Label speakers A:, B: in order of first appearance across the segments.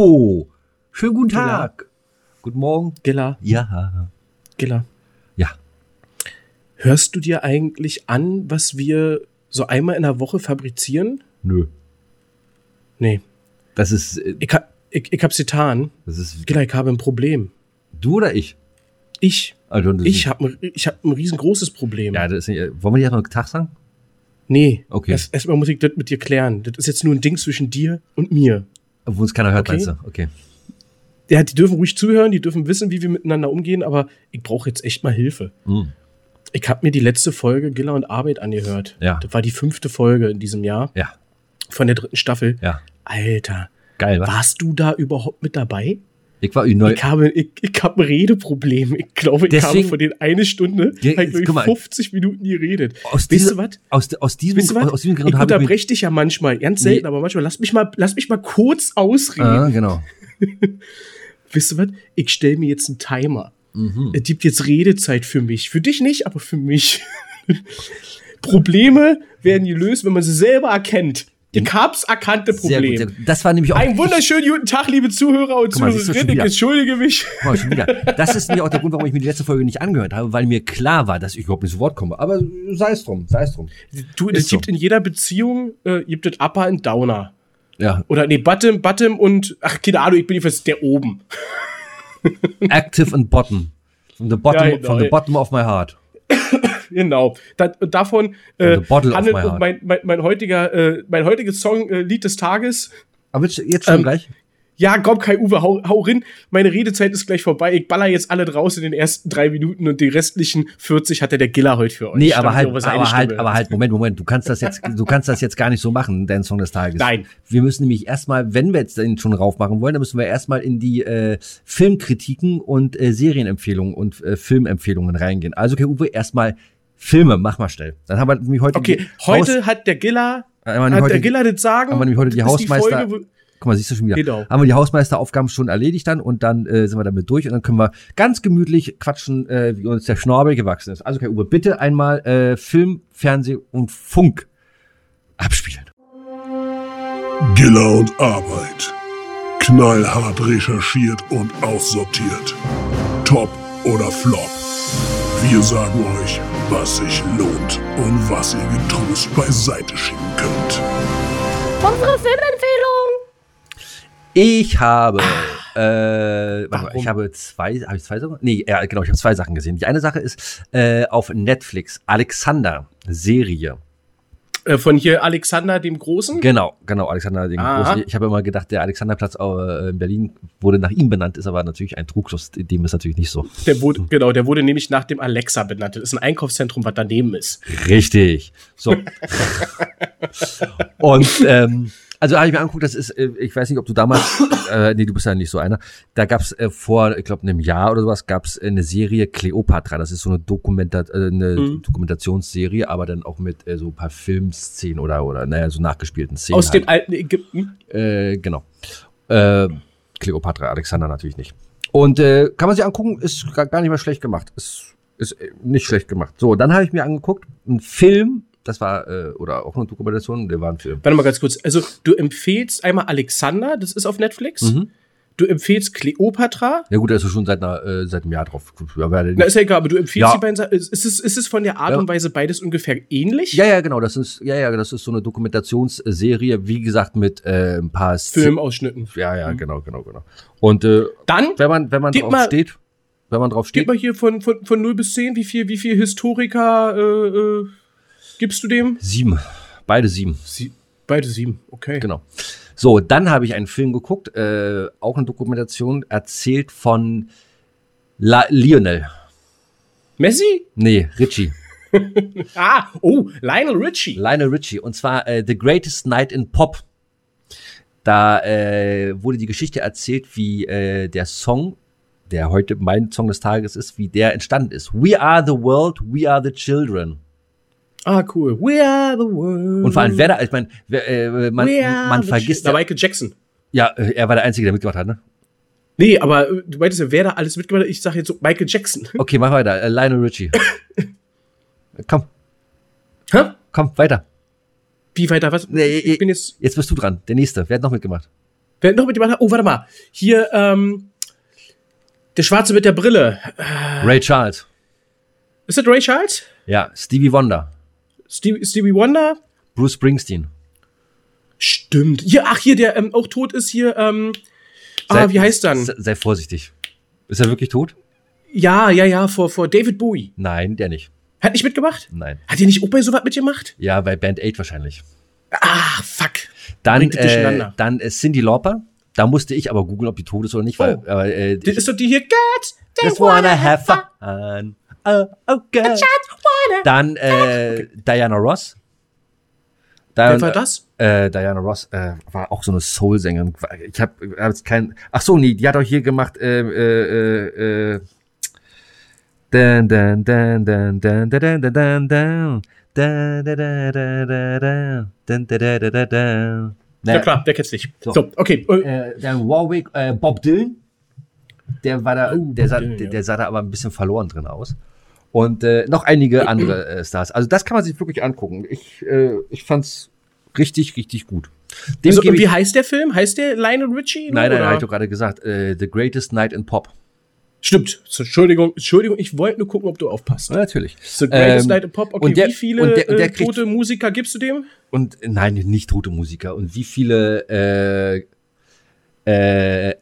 A: Hallo! Schönen guten Tag. Guten Morgen.
B: Gilla,
A: Ja.
B: Gilla.
A: Ja.
B: Hörst du dir eigentlich an, was wir so einmal in der Woche fabrizieren?
A: Nö.
B: Nee.
A: Das ist, äh,
B: Ich, ha- ich, ich hab's getan.
A: das ist
B: Gilla, ich habe ein Problem.
A: du oder ich?
B: Ich.
A: Also,
B: Ich habe ich hab ein riesengroßes Problem.
A: Ja, das ist nicht, äh, wollen wir dir erstmal Tag sagen?
B: Nee.
A: Okay.
B: Erst, erstmal muss ich das mit dir klären. Das ist jetzt nur ein Ding zwischen dir und mir.
A: Obwohl uns keiner hört,
B: Okay.
A: meinst du? Okay.
B: Ja, die dürfen ruhig zuhören, die dürfen wissen, wie wir miteinander umgehen, aber ich brauche jetzt echt mal Hilfe.
A: Hm.
B: Ich habe mir die letzte Folge Gilla und Arbeit angehört.
A: Ja.
B: Das war die fünfte Folge in diesem Jahr
A: Ja.
B: von der dritten Staffel.
A: Ja.
B: Alter,
A: Geil, wa?
B: warst du da überhaupt mit dabei?
A: Ich war neu.
B: Ich habe, ich, ich habe ein Redeproblem. Ich glaube, ich
A: Deswegen-
B: habe von den eine Stunde
A: Ja, mal.
B: 50 Minuten geredet.
A: Aus
B: Weißt
A: diesem,
B: du was?
A: aus, aus diesem,
B: Weißt du was?
A: aus diesem
B: Ich
A: Grund ich
B: unterbreche dich ja manchmal, ganz selten,
A: Nee.
B: aber manchmal lass mich mal, lass mich mal kurz ausreden.
A: ah, genau.
B: Weißt du was? Ich stelle mir jetzt einen Timer.
A: Mhm.
B: Es gibt jetzt Redezeit für mich. Für dich nicht, aber für mich. Probleme werden gelöst, wenn man sie selber erkennt. Ich hab's erkannte
A: Sehr
B: Problem.
A: gut, sehr gut. Das war nämlich auch.
B: Einen wunderschönen guten Tag, liebe Zuhörer und Zuhörerinnen. Ich entschuldige mich.
A: Mal. Das ist nämlich auch der Grund, warum ich mir die letzte Folge nicht angehört habe, weil mir klar war, dass ich überhaupt nicht zu Wort komme. Aber sei es drum, sei es drum.
B: Du, es
A: so.
B: gibt in jeder Beziehung äh, gibt es Upper und Downer.
A: Ja.
B: Oder nee, Bottom, Bottom und ach, keine Ahnung, ich bin jedenfalls der oben.
A: Active and bottom. From the bottom,
B: Ja, genau,
A: from the bottom of my heart.
B: Genau. Da, davon äh, handelt mein, mein, mein heutiger, äh, mein heutiges Song äh, Lied des Tages.
A: Aber jetzt, jetzt schon
B: Ähm,
A: gleich?
B: Ja, komm, Kai Uwe, hau, hau rein. Meine Redezeit ist gleich vorbei. Ich baller jetzt alle draus in den ersten drei Minuten und die restlichen 40 hatte der Giller heute für euch.
A: Nee, aber halt, aber halt, aber halt, Moment, Moment, du kannst das jetzt, du kannst das jetzt gar nicht so machen, dein Song des Tages.
B: Nein.
A: Wir müssen nämlich erstmal, wenn wir jetzt den schon raufmachen wollen, dann müssen wir erstmal in die äh, Filmkritiken und äh, Serienempfehlungen und äh, Filmempfehlungen reingehen. Also, okay, Uwe, erstmal Filme, mach mal schnell. Dann haben wir nämlich heute,
B: Okay,
A: die
B: heute
A: Haus,
B: hat der Giller,
A: äh,
B: hat
A: heute,
B: der Giller das Sagen.
A: haben wir nämlich heute die Hausmeister,
B: Folge, wo-
A: guck mal, siehst du schon wieder,
B: Genau.
A: haben wir die Hausmeisteraufgaben schon erledigt dann und dann äh, sind wir damit durch und dann können wir ganz gemütlich quatschen, äh, wie uns der Schnorbel gewachsen ist. Also, okay, Uwe, bitte einmal äh, Film, Fernseh und Funk abspielen.
C: Giller und Arbeit. Knallhart recherchiert und aussortiert. Top oder Flop. Wir sagen euch, was sich lohnt und was ihr getrost beiseite schieben könnt.
D: Unsere Filmempfehlung.
A: Ich habe, äh, warte mal, ich habe zwei, habe ich zwei Sachen? Nee, ja, genau, ich habe zwei Sachen gesehen. Die eine Sache ist äh, auf Netflix Alexander Serie.
B: Äh, von hier Alexander dem Großen.
A: Genau, genau, Alexander den
B: Aha.
A: Großen. Ich habe immer gedacht, der Alexanderplatz äh, in Berlin wurde nach ihm benannt, ist aber natürlich ein Trugschluss. Dem ist natürlich nicht so.
B: Der wurde, genau, der wurde nämlich nach dem Alexa benannt. Das ist ein Einkaufszentrum, was daneben ist.
A: Richtig. So. Und ähm, also habe ich mir angeguckt, das ist, äh, ich weiß nicht, ob du damals, äh, nee, du bist ja nicht so einer. Da gab's äh, vor, ich glaube, einem Jahr oder sowas, gab's äh, eine Serie Cleopatra. Das ist so eine, Dokumenta äh, eine
B: Mhm.
A: Dokumentationsserie, aber dann auch mit äh, so ein paar Filmszenen oder oder naja, so nachgespielten Szenen.
B: Aus
A: halt.
B: dem alten Ägypten.
A: Äh, genau. Äh, Cleopatra, Alexander natürlich nicht. Und äh, kann man sich angucken, ist gar, nicht mal schlecht gemacht. Ist, ist äh, nicht schlecht gemacht. So, dann habe ich mir angeguckt, ein Film, das war, äh, oder auch eine Dokumentation, der war ein Film.
B: Warte mal ganz kurz. Also, du empfehlst einmal Alexander, das ist auf Netflix.
A: Mhm.
B: Du empfehlst Cleopatra.
A: Ja gut, ist schon seit, einer, äh, seit einem Jahr drauf.
B: Na, ist ja egal, aber du empfiehlst
A: Ja.
B: die beiden Sachen. Ist es, ist es von der Art
A: Ja.
B: und Weise beides ungefähr ähnlich?
A: ja, ja, genau, das ist, ja, ja, das ist so eine Dokumentationsserie, wie gesagt, mit äh, ein paar.
B: Filmausschnitten.
A: Ja, ja, genau, genau, genau. Und äh,
B: Dann
A: wenn man, wenn man
B: Gib
A: drauf
B: mal-
A: steht, wenn man drauf
B: gib
A: steht,
B: mal hier von, von, von 0 bis 10, wie viel, wie viel Historiker äh, äh, gibst du dem?
A: sieben. Beide sieben.
B: Sie, beide sieben, okay.
A: Genau. So, dann habe ich einen Film geguckt, äh, auch eine Dokumentation, erzählt von La Lionel.
B: Messi?
A: Nee, Richie.
B: Ah, oh, Lionel Richie.
A: Lionel Richie. Und zwar äh, The Greatest Night in Pop. Da äh, wurde die Geschichte erzählt, wie äh, der Song, der heute mein Song des Tages ist, wie der entstanden ist. We are the world, we are the children.
B: Ah, cool. We are the world.
A: Und vor allem, wer da, ich meine, äh, man, man vergisst ja,
B: Da Michael Jackson.
A: ja, äh, er war der Einzige, der mitgemacht hat, ne?
B: Nee, aber äh, du meintest ja, wer da alles mitgemacht hat. Ich sage jetzt so Michael Jackson.
A: Okay, mach weiter. Äh, Lionel Richie. komm,
B: Hä?
A: komm, weiter.
B: Wie weiter? Was?
A: Nee,
B: ich bin jetzt.
A: Jetzt bist du dran. Der nächste. Wer hat noch mitgemacht?
B: Wer hat noch mitgemacht? Oh, warte mal. Hier, ähm, der Schwarze mit der Brille.
A: Ray Charles.
B: Ist das Ray Charles?
A: Ja, Stevie Wonder.
B: Stevie, Stevie Wonder?
A: Bruce Springsteen.
B: Stimmt. Hier, ach, hier, der ähm, auch tot ist, hier, ähm, ah,
A: Sei-
B: wie heißt dann?
A: Sei, vorsichtig. Ist er wirklich tot?
B: Ja, ja, ja, vor, vor David Bowie.
A: Nein, der nicht.
B: Hat nicht mitgemacht?
A: Nein.
B: Hat ihr nicht auch bei sowas mitgemacht?
A: Ja, bei Band 8 wahrscheinlich.
B: Ah, fuck.
A: Dann, äh, dann äh, Cindy Lauper. Da musste ich aber googeln, ob die tot ist oder nicht, weil
B: Oh.
A: äh,
B: Das ist doch die hier, Get,
A: just wanna have fun. Oh, oh, God. Dann äh, Diana Ross. Dann,
B: Wer war das?
A: Äh, Diana Ross äh, war auch so eine Soul-Sängerin. Ich habe hab jetzt kein. Ach so, nee, die hat auch hier gemacht. Äh, äh, äh, äh, Dan, dan, dan, dan, dan, dan, dan, dan, dan. Da, da, da, da, da, da. Da, da, da, da, da.
B: Ja klar, wer kennt's nicht.
A: So.
B: So, okay. äh,
A: Äh, dann Warwick, äh, Bob Dylan. Der war da,
B: Oh,
A: der, sah, der, der sah da aber ein bisschen verloren drin aus. Und äh, noch einige andere äh, Stars. Also das kann man sich wirklich angucken. Ich, äh, ich fand's richtig, richtig gut. Dem
B: Also, wie heißt der Film? Heißt der Lionel Richie?
A: nein, nein, habe ich doch gerade gesagt. Äh, The Greatest Night in Pop.
B: Stimmt. Entschuldigung, Entschuldigung, ich wollte nur gucken, ob du aufpasst.
A: Ja, natürlich.
B: The Greatest
A: Ähm,
B: Night in Pop. Okay,
A: und der-
B: wie viele
A: und der- und der
B: äh, tote Musiker gibst du dem?
A: Und nein, nicht tote Musiker. Und wie viele äh, äh,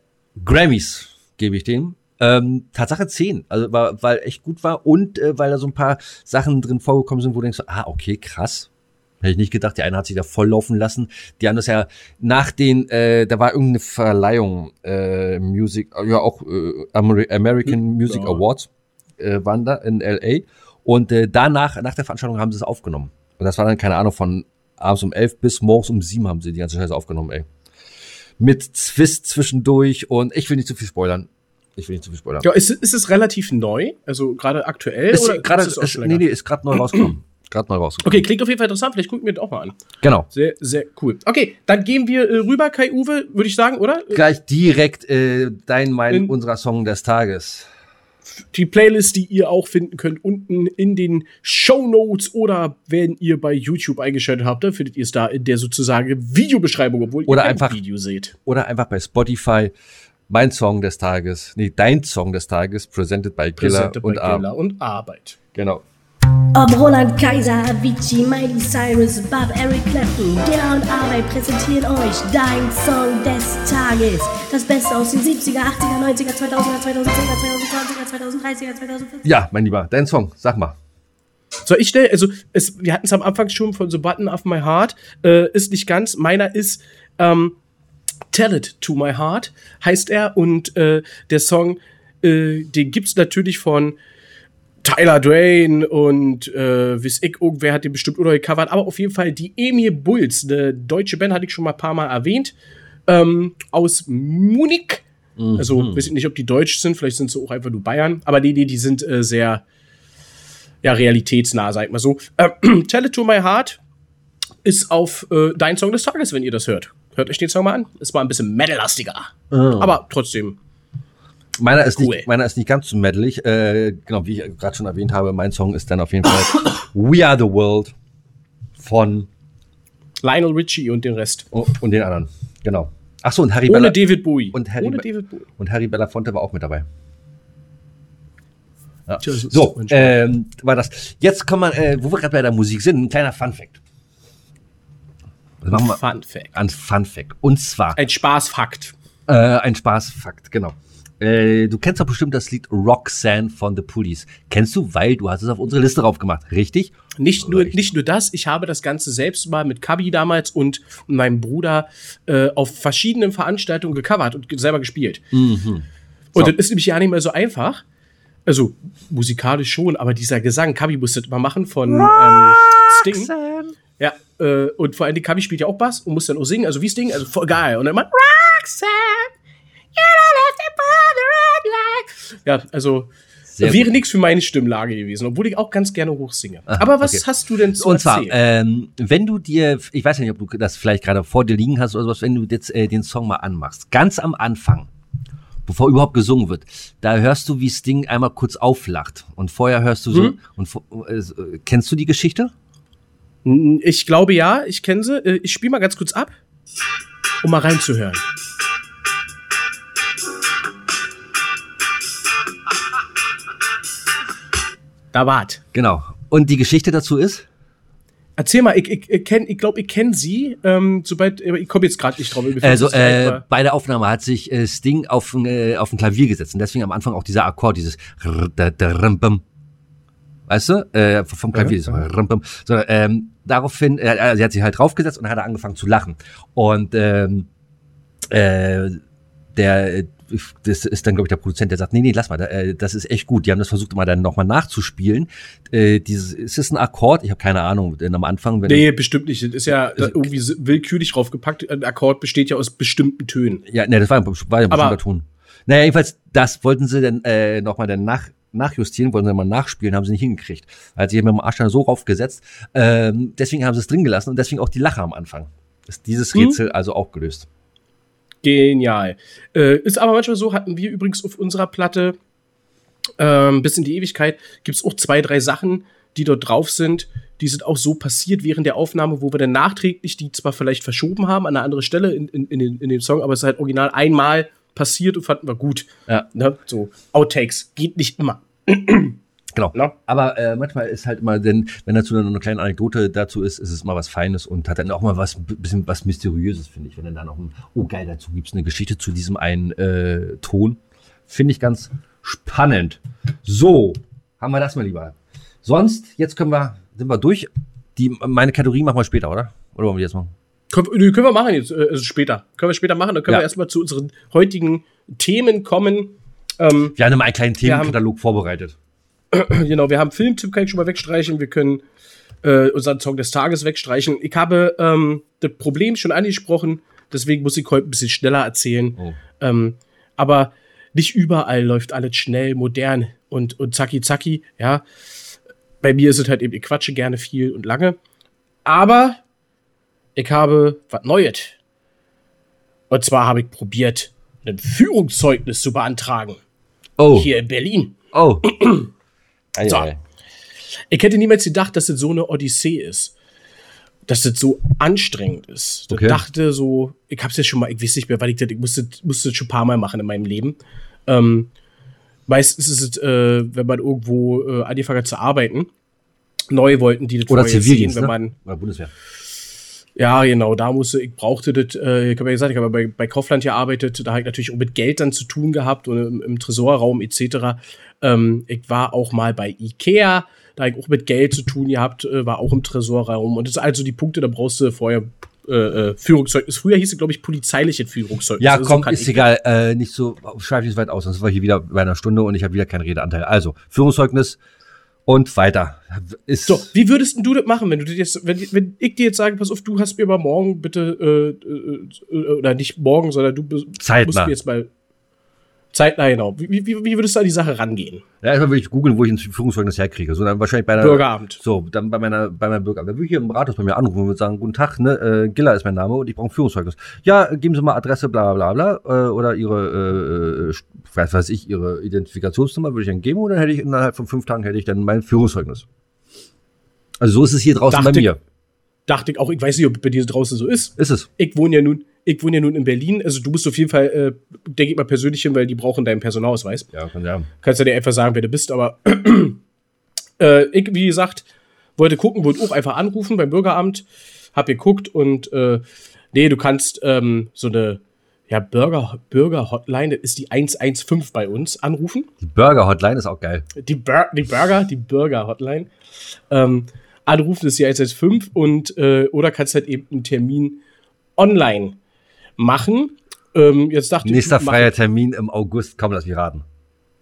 A: Grammys gebe ich dem? Ähm, Tatsache 10, also war, weil echt gut war und äh, weil da so ein paar Sachen drin vorgekommen sind, wo du denkst, ah, okay, krass. Hätte ich nicht gedacht, die eine hat sich da voll laufen lassen. Die haben das ja nach den, äh, da war irgendeine Verleihung, äh, Music, ja auch äh, Ameri American Music
B: Ja.
A: Awards äh, waren da in LA. Und äh, danach, nach der Veranstaltung haben sie es aufgenommen. Und das war dann, keine Ahnung, von abends um elf bis morgens um sieben haben sie die ganze Scheiße aufgenommen, ey. Mit Twist zwischendurch und ich will nicht zu viel spoilern. Ich will nicht zu viel spoilern.
B: Ja, ist, ist es relativ neu? Also gerade aktuell?
A: ist
B: oder
A: gerade,
B: ist es auch
A: ist, nee, nee, ist gerade neu rausgekommen. Gerade neu rausgekommen.
B: Okay, klingt auf jeden Fall interessant. Vielleicht gucken wir das auch mal an.
A: Genau.
B: Sehr, sehr cool. Okay, dann gehen wir äh, rüber, Kai Uwe, würde ich sagen, oder?
A: Gleich direkt äh, dein, mein,
B: In-
A: unserer Song des Tages.
B: Die Playlist, die ihr auch finden könnt, unten in den Show Notes oder wenn ihr bei YouTube eingeschaltet habt, dann findet ihr es da in der sozusagen Videobeschreibung, obwohl
A: Oder
B: ihr
A: einfach-
B: Video seht.
A: Oder einfach bei Spotify mein Song des Tages. Nee, dein Song des Tages, presented by Giller
B: Präsente bei
A: und Arm.
B: Gilla und Arbeit.
A: Genau.
D: Ob Roland Kaiser, Avicii, Miley Cyrus, Bob, Eric Clapton, der und Arbeit präsentieren euch dein Song des Tages. Das Beste aus den 70er, 80er, 90er, 2000er, 2010er, 2020er, 2030er, 2040er.
A: Ja, mein Lieber, dein Song, sag mal.
B: Soll ich schnell, also es, wir hatten es am Anfang schon von The Button of My Heart, äh, ist nicht ganz. Meiner ist ähm, Tell It to My Heart, heißt er. Und äh, der Song, äh, den gibt's natürlich von Tyler Drain und äh, wiss ich, irgendwer hat den bestimmt oder gecovert, aber auf jeden Fall die Emil Bulls, eine deutsche Band, hatte ich schon mal ein paar Mal erwähnt, ähm, aus Munich. Also, weiß ich nicht, ob die deutsch sind, vielleicht sind sie auch einfach nur Bayern, aber die, die, die sind äh, sehr, ja, realitätsnah, sag ich mal so. Äh, Tell It to My Heart ist auf äh, dein Song des Tages, wenn ihr das hört. Hört euch den Song mal an. Ist mal ein bisschen metallastiger. Aber trotzdem.
A: Meiner ist,
B: Cool.
A: nicht, meiner ist nicht ganz so medley. Äh, genau, wie ich gerade schon erwähnt habe, mein Song ist dann auf jeden Fall We Are the World von
B: Lionel Richie und den Rest.
A: oh, und den anderen. Genau. Ach so, und Harry
B: Ohne
A: Bella
B: David Bowie.
A: und Harry,
B: Ohne David Bowie.
A: und Harry Belafonte war auch mit dabei. Ja.
B: Das
A: So, ähm, war das. Jetzt kommen wir, äh, wo wir gerade bei der Musik sind, ein kleiner Fun Fact. Machen wir?
B: Fun Fact.
A: Ein Fun Fact. Und zwar
B: Ein Spaßfakt.
A: äh, ein Spaßfakt, genau. Äh, du kennst doch bestimmt das Lied Roxanne von The Police. Kennst du, weil du hast es auf unsere Liste drauf gemacht, richtig?
B: Nicht nur,
A: Richtig.
B: nicht nur das, ich habe das Ganze selbst mal mit Kabi damals und meinem Bruder äh, auf verschiedenen Veranstaltungen gecovert und selber gespielt.
A: Mhm.
B: Und
A: So.
B: das ist nämlich ja nicht mehr so einfach. Also musikalisch schon, aber dieser Gesang, Kabi musste das mal machen von ähm, Sting. Ja, äh, und vor allem die Kabi spielt ja auch Bass und muss dann auch singen, also wie Sting, also voll geil. Und dann immer Roxanne, Ja, also
A: Sehr
B: wäre nichts für meine Stimmlage gewesen, obwohl ich auch ganz gerne hochsinge. Aber was
A: okay.
B: hast du denn zu
A: Und zwar, ähm, wenn du dir, ich weiß nicht, ob du das vielleicht gerade vor dir liegen hast oder sowas, wenn du jetzt äh, den Song mal anmachst, ganz am Anfang, bevor überhaupt gesungen wird, da hörst du, wie Sting einmal kurz auflacht. Und vorher hörst du so,
B: Mhm.
A: und äh, kennst du die Geschichte?
B: Ich glaube ja, ich kenne sie. Äh, Ich spiele mal ganz kurz ab, um mal reinzuhören. Da wart.
A: Genau. Und die Geschichte dazu ist?
B: Erzähl mal, ich, ich, ich kenne, ich glaube, ich kenne sie. Ähm, sobald, ich komme jetzt gerade nicht drauf.
A: Also äh, bei der Aufnahme hat sich äh, Sting auf, ein, äh, auf ein Klavier gesetzt und deswegen am Anfang auch dieser Akkord, dieses rrr, da, da, rim, bim. Weißt du? Äh, vom Klavier.
B: Ja,
A: bim. So, ähm, daraufhin, äh, äh, sie hat sich halt draufgesetzt und hat er angefangen zu lachen. Und ähm, äh, der, äh, das ist dann, glaube ich, der Produzent, der sagt, nee, nee, lass mal, äh, das ist echt gut. Die haben das versucht, immer dann nochmal nachzuspielen. Äh, dieses, ist es ein Akkord? Ich habe keine Ahnung. Denn am Anfang, wenn
B: Nee, bestimmt nicht. Das ist ja da irgendwie so willkürlich draufgepackt. Ein Akkord besteht ja aus bestimmten Tönen.
A: Ja, ne, das war, ja ein bestimmter Ton. Naja, jedenfalls, das wollten sie dann äh, nochmal dann nach, nachjustieren, wollten sie mal nachspielen, haben sie nicht hingekriegt. Hat sich mit dem Arsch dann so raufgesetzt. Ähm, deswegen haben sie es drin gelassen und deswegen auch die Lache am Anfang. Ist dieses
B: Hm?
A: Rätsel also auch gelöst.
B: Genial. Äh, ist aber manchmal so, hatten wir übrigens auf unserer Platte ähm, bis in die Ewigkeit, gibt es auch zwei, drei Sachen, die dort drauf sind. Die sind auch so passiert während der Aufnahme, wo wir dann nachträglich die zwar vielleicht verschoben haben an eine andere Stelle in, in, in, den, in dem Song, aber es ist halt original einmal passiert und fanden wir gut.
A: Ja.
B: Ne? So, Outtakes, geht nicht immer.
A: Genau.
B: Ne?
A: Aber äh, manchmal ist halt immer, denn, wenn dazu dann noch eine kleine Anekdote dazu ist, ist es mal was Feines und hat dann auch mal was bisschen was Mysteriöses, finde ich. Wenn dann da noch ein, oh geil, dazu gibt's eine Geschichte zu diesem einen äh, Ton. Finde ich ganz spannend. So, haben wir das mal lieber. Sonst, jetzt können wir, sind wir durch. Die, meine Kategorie machen wir später, oder? Oder wollen wir die jetzt machen?
B: Können, wir- können wir machen jetzt, also später. Können wir später machen, dann können
A: Ja.
B: wir erstmal zu unseren heutigen Themen kommen. Ähm,
A: Wir haben einen kleinen Themenkatalog vorbereitet.
B: Genau, wir haben Filmtipp, kann ich schon mal wegstreichen. Wir können äh, unseren Song des Tages wegstreichen. Ich habe ähm, das Problem schon angesprochen, deswegen muss ich heute ein bisschen schneller erzählen.
A: Oh.
B: Ähm, aber nicht überall läuft alles schnell, modern und, und zacki zacki, ja. Bei mir ist es halt eben, ich quatsche gerne viel und lange. Aber ich habe was Neues. Und zwar habe ich probiert, ein Führungszeugnis zu beantragen.
A: Oh,
B: Hier in Berlin.
A: oh. Ei,
B: So.
A: ei.
B: Ich hätte niemals gedacht, dass das so eine Odyssee ist. Dass das so anstrengend ist. Ich
A: Okay.
B: dachte so, ich hab's ja schon mal, ich weiß nicht mehr, weil ich das, ich musste, musste das schon ein paar Mal machen in meinem Leben. Ähm, meistens ist es, äh, wenn man irgendwo äh, angefangen hat zu arbeiten, neu wollten die das
A: Oder Zivildienst,
B: sehen,
A: ne?
B: wenn man,
A: Oder Bundeswehr.
B: Ja, genau, da musste, ich brauchte das, äh, ich habe ja gesagt, ich habe bei, bei Kaufland gearbeitet, da habe ich natürlich auch mit Geld dann zu tun gehabt und im, im Tresorraum etc. Ähm, ich war auch mal bei Ikea, da habe ich auch mit Geld zu tun gehabt, äh, war auch im Tresorraum und das sind also die Punkte, da brauchst du vorher äh, äh, Führungszeugnis. Früher hieß es, glaube ich, polizeiliche Führungszeugnis.
A: Ja,
B: Also so
A: komm,
B: kann
A: ist
B: ich-
A: egal. Äh, nicht so, schreib nicht so weit aus, sonst sind wir hier wieder bei einer Stunde und ich habe wieder keinen Redeanteil. Also, Führungszeugnis und weiter. Ist,
B: So, wie würdest du das machen, wenn du das jetzt, wenn, wenn ich dir jetzt sage, pass auf, du hast mir mal morgen bitte, äh, äh, äh, oder nicht morgen, sondern du
A: Zeitnah.
B: musst mir jetzt mal zeitnah, genau. Wie, wie, wie würdest du an die Sache rangehen?
A: ja, erstmal würde ich googeln, wo ich ein Führungszeugnis herkriege. So, dann wahrscheinlich bei einer,
B: Bürgeramt.
A: So, dann bei meiner, bei meinem Bürgeramt. Dann würde ich hier im Rathaus bei mir anrufen und würde sagen, guten Tag, ne, äh, Giller ist mein Name und ich brauche ein Führungszeugnis. Ja, geben Sie mal Adresse, bla, bla, bla, bla, äh, oder Ihre, äh, äh, weiß, weiß ich, Ihre Identifikationsnummer würde ich dann geben und dann hätte ich innerhalb von fünf Tagen hätte ich dann mein Führungszeugnis. Also so ist es hier draußen
B: Dachte-
A: bei mir.
B: Dachte ich auch, ich weiß nicht, ob bei dir draußen so ist.
A: Ist es.
B: Ich wohne ja nun, ich wohne ja nun in Berlin. Also du musst auf jeden Fall, äh, denke ich mal persönlich hin, weil die brauchen deinen Personalausweis.
A: Ja, kann ja.
B: Kannst ja dir einfach sagen, wer du bist, aber äh, ich, wie gesagt, wollte gucken, wollte auch einfach anrufen beim Bürgeramt, hab geguckt und äh, nee, du kannst ähm, so eine ja, Bürger, Bürger-Hotline, das ist die 115 bei uns, anrufen.
A: Die Burger-Hotline ist auch geil.
B: Die, Bur die Burger, die Burger-Hotline. Ähm, anrufen ist die 115 und äh, oder kannst halt eben einen Termin online machen. Ähm, jetzt dachte
A: Nächster
B: ich,
A: freier Termin im August. Komm, lass mich raten.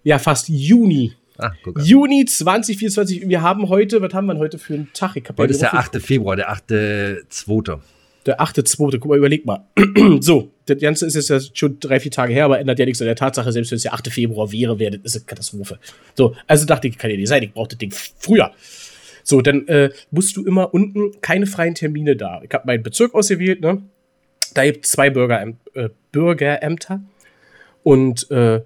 B: Ja, fast Juni.
A: An.
B: Juni 2024. Wir haben heute, was haben wir heute für einen Tag?
A: Heute ist der
B: gerufen.
A: 8. Februar, der 8.2.
B: Der 8.2. Guck mal, überleg mal. so, das Ganze ist jetzt schon drei, vier Tage her, aber ändert ja nichts an der Tatsache, selbst wenn es der 8. Februar wäre, wäre das eine Katastrophe. So, also dachte ich, kann ja nicht sein, ich brauche das Ding früher. So, dann äh, musst du immer unten keine freien Termine da. Ich habe meinen Bezirk ausgewählt, ne? Da gibt es zwei Bürgeräm äh, Bürgerämter und äh,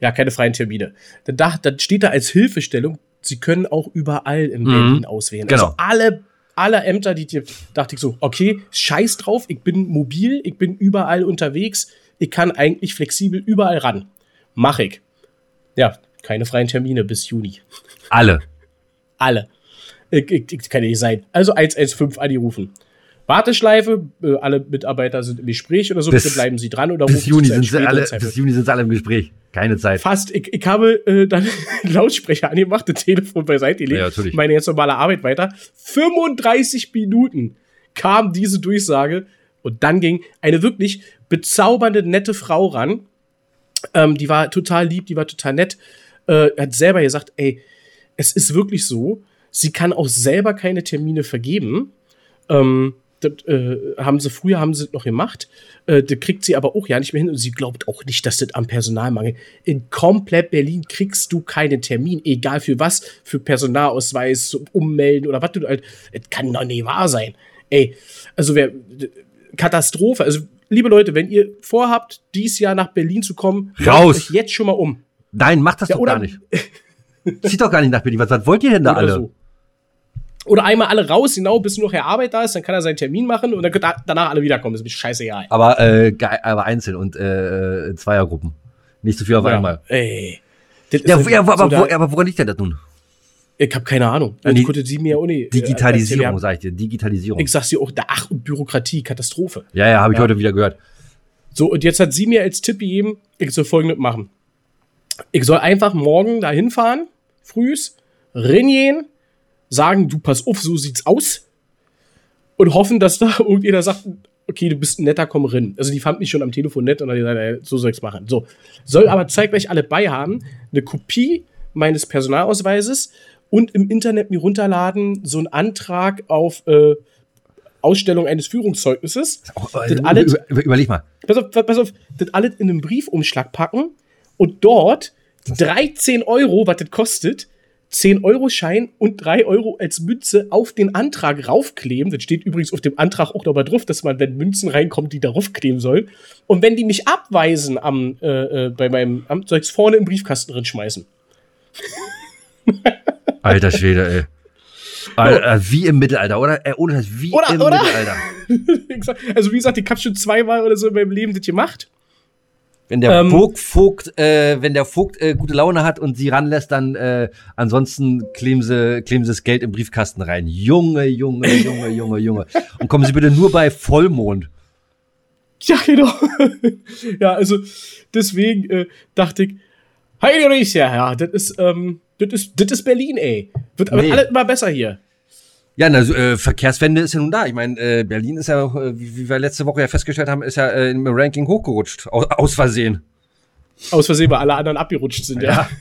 B: ja, keine freien Termine. Dann, da, dann steht da als Hilfestellung, sie können auch überall in Berlin auswählen.
A: Genau.
B: Also alle, alle Ämter, die dir, dachte ich so, okay, scheiß drauf, ich bin mobil, ich bin überall unterwegs, ich kann eigentlich flexibel überall ran. Mach ich. Ja, keine freien Termine bis Juni.
A: Alle.
B: Alle. Ich, ich, ich, kann ja nicht sein. Also 115 angerufen. Warteschleife, äh, alle Mitarbeiter sind im Gespräch oder so,
A: Bis-
B: bitte bleiben Sie dran oder
A: Bis Juni, sind sie alle, bis Juni sind sie alle im Gespräch. Keine Zeit.
B: Fast. Ich, ich habe äh, dann einen Lautsprecher angemacht, das Telefon beiseite gelegt,
A: Ja,
B: meine jetzt normale Arbeit weiter. 35 Minuten kam diese Durchsage und dann ging eine wirklich bezaubernde, nette Frau ran. Ähm, die war total lieb, die war total nett. Äh, hat selber gesagt, ey, es ist wirklich so, sie kann auch selber keine Termine vergeben. Ähm, das äh, haben sie früher haben sie noch gemacht. Äh, das kriegt sie aber auch ja nicht mehr hin und sie glaubt auch nicht, dass das am Personalmangel. In komplett Berlin kriegst du keinen Termin, egal für was, für Personalausweis, ummelden oder was du halt. Das kann doch nicht wahr sein. Ey, also wer Katastrophe. Also liebe Leute, wenn ihr vorhabt, dieses Jahr nach Berlin zu kommen,
A: Raus.
B: euch jetzt schon mal um.
A: Nein, macht das
B: Ja,
A: doch gar nicht. Zieht doch gar nicht nach Berlin. Was, was wollt ihr denn da
B: Oder
A: alle?
B: so. Oder einmal alle raus, genau, bis nur noch Herr Arbeit da ist, dann kann er seinen Termin machen und dann könnt ihr danach alle wiederkommen. Das ist mir scheißegal.
A: Aber, äh, aber einzeln und äh, in Zweiergruppen. Nicht so viel auf einmal.
B: Ey.
A: Ja, ja, aber,
B: so
A: wo, aber woran liegt denn das nun?
B: ich habe keine Ahnung.
A: Die-
B: Also, konnte sie mir auch nicht. äh,
A: Digitalisierung,
B: erzählen.
A: sag ich dir. Digitalisierung.
B: Ich sag sie auch, ach, und Bürokratie, Katastrophe.
A: Ja, ja, habe ich
B: Ja.
A: heute wieder gehört.
B: So, und jetzt hat sie mir als Tipp gegeben, ich soll folgendes machen. Ich soll einfach morgen da hinfahren, frühs, reingehen, sagen, du pass auf, so sieht's aus. Und hoffen, dass da irgendjemand sagt, okay, du bist ein netter, komm rein. Also die fand mich schon am Telefon nett und dann gesagt, ey, so soll ich's machen. So, soll aber zeitgleich alle bei haben, eine Kopie meines Personalausweises und im Internet mir runterladen, so einen Antrag auf äh, Ausstellung eines Führungszeugnisses. Das alles-
A: Über, über, überleg mal.
B: pass auf, pass auf, das alles in einen Briefumschlag packen und dort die 13 Euro, was das kostet, 10 Euro Schein und 3 Euro als Münze auf den Antrag raufkleben. Das steht übrigens auf dem Antrag auch nochmal drauf, dass man, wenn Münzen reinkommen, die da raufkleben soll. Und wenn die mich abweisen am, äh, äh, bei meinem Amt, soll ich es vorne im Briefkasten drin schmeißen.
A: Alter Schwede, ey. Alter, wie im Mittelalter, oder? Ey, ohne das, wie
B: Oder-
A: im
B: oder?
A: Mittelalter.
B: Also wie gesagt, ich habe schon zweimal oder so in meinem Leben das gemacht.
A: Wenn der
B: Ähm,
A: Vogt, Vogt, äh, wenn der Vogt äh, gute Laune hat und sie ranlässt, dann äh, ansonsten kleben sie, kleben sie das Geld im Briefkasten rein. Junge, Junge, Junge, Junge, Junge. Und kommen Sie bitte nur bei Vollmond.
B: Ja, genau. ja, also deswegen äh, dachte ich, Heidi Riesia, ja, das ist, ähm, das ist, das ist Berlin, ey. Wird aber
A: Nee.
B: alles immer besser hier.
A: Ja, na, äh, Verkehrswende ist ja nun da. Ich meine, äh, Berlin ist ja, äh, wie, wie wir letzte Woche ja festgestellt haben, ist ja äh, im Ranking hochgerutscht. Aus, aus Versehen.
B: Aus Versehen, weil alle anderen abgerutscht sind, ja.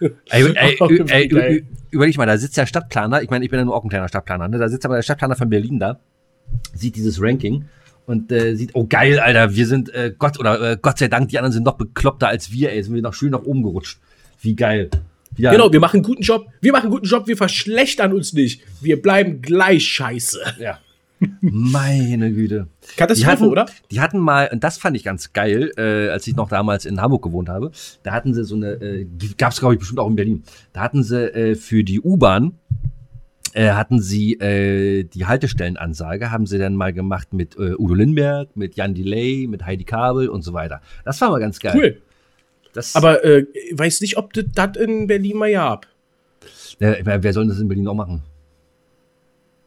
A: Ey, ey, ey, ey, überleg mal, da sitzt der Stadtplaner, ich meine, ich bin ja nur auch ein kleiner Stadtplaner, ne? da sitzt aber der Stadtplaner von Berlin da, sieht dieses Ranking und äh, sieht, oh geil, Alter, wir sind äh, Gott oder äh, Gott sei Dank, die anderen sind noch bekloppter als wir, ey, sind wir noch schön nach oben gerutscht. Wie geil. Ja,
B: Genau, wir machen einen guten Job. Wir machen einen guten Job, wir verschlechtern uns nicht. Wir bleiben gleich scheiße.
A: Ja. Meine Güte.
B: Katastrophe,
A: die hatten,
B: oder?
A: Die hatten mal, und das fand ich ganz geil, äh, als ich noch damals in Hamburg gewohnt habe, da hatten sie so eine, äh, gab es glaube ich bestimmt auch in Berlin, da hatten sie äh, für die U-Bahn, äh, hatten sie äh, die Haltestellenansage, haben sie dann mal gemacht mit äh, Udo Lindberg, mit Jan Delay, mit Heidi Kabel und so weiter. Das war mal ganz geil.
B: Cool.
A: Das,
B: Aber äh, weiß nicht, ob das das in Berlin mal gab.
A: äh, wer wer soll das in Berlin auch machen?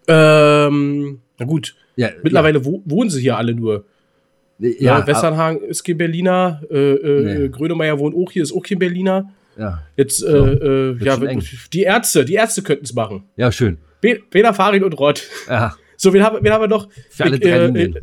B: Ähm, na gut.
A: Ja,
B: Mittlerweile wo, wohnen sie hier alle nur.
A: ja,
B: Ja,
A: ja,
B: Westernhagen ist kein Berliner, äh, äh,
A: Nee.
B: Grönemeyer wohnt auch hier, ist auch kein Berliner.
A: ja,
B: Jetzt, äh,
A: So,
B: äh, ja, die Ärzte, die Ärzte könnten es machen.
A: ja, schön.
B: Be- Bela, Farin und Rott.
A: Ja,
B: So, wen haben, wen haben wir noch?
A: Für alle
B: ich,
A: drei
B: äh,
A: Linien.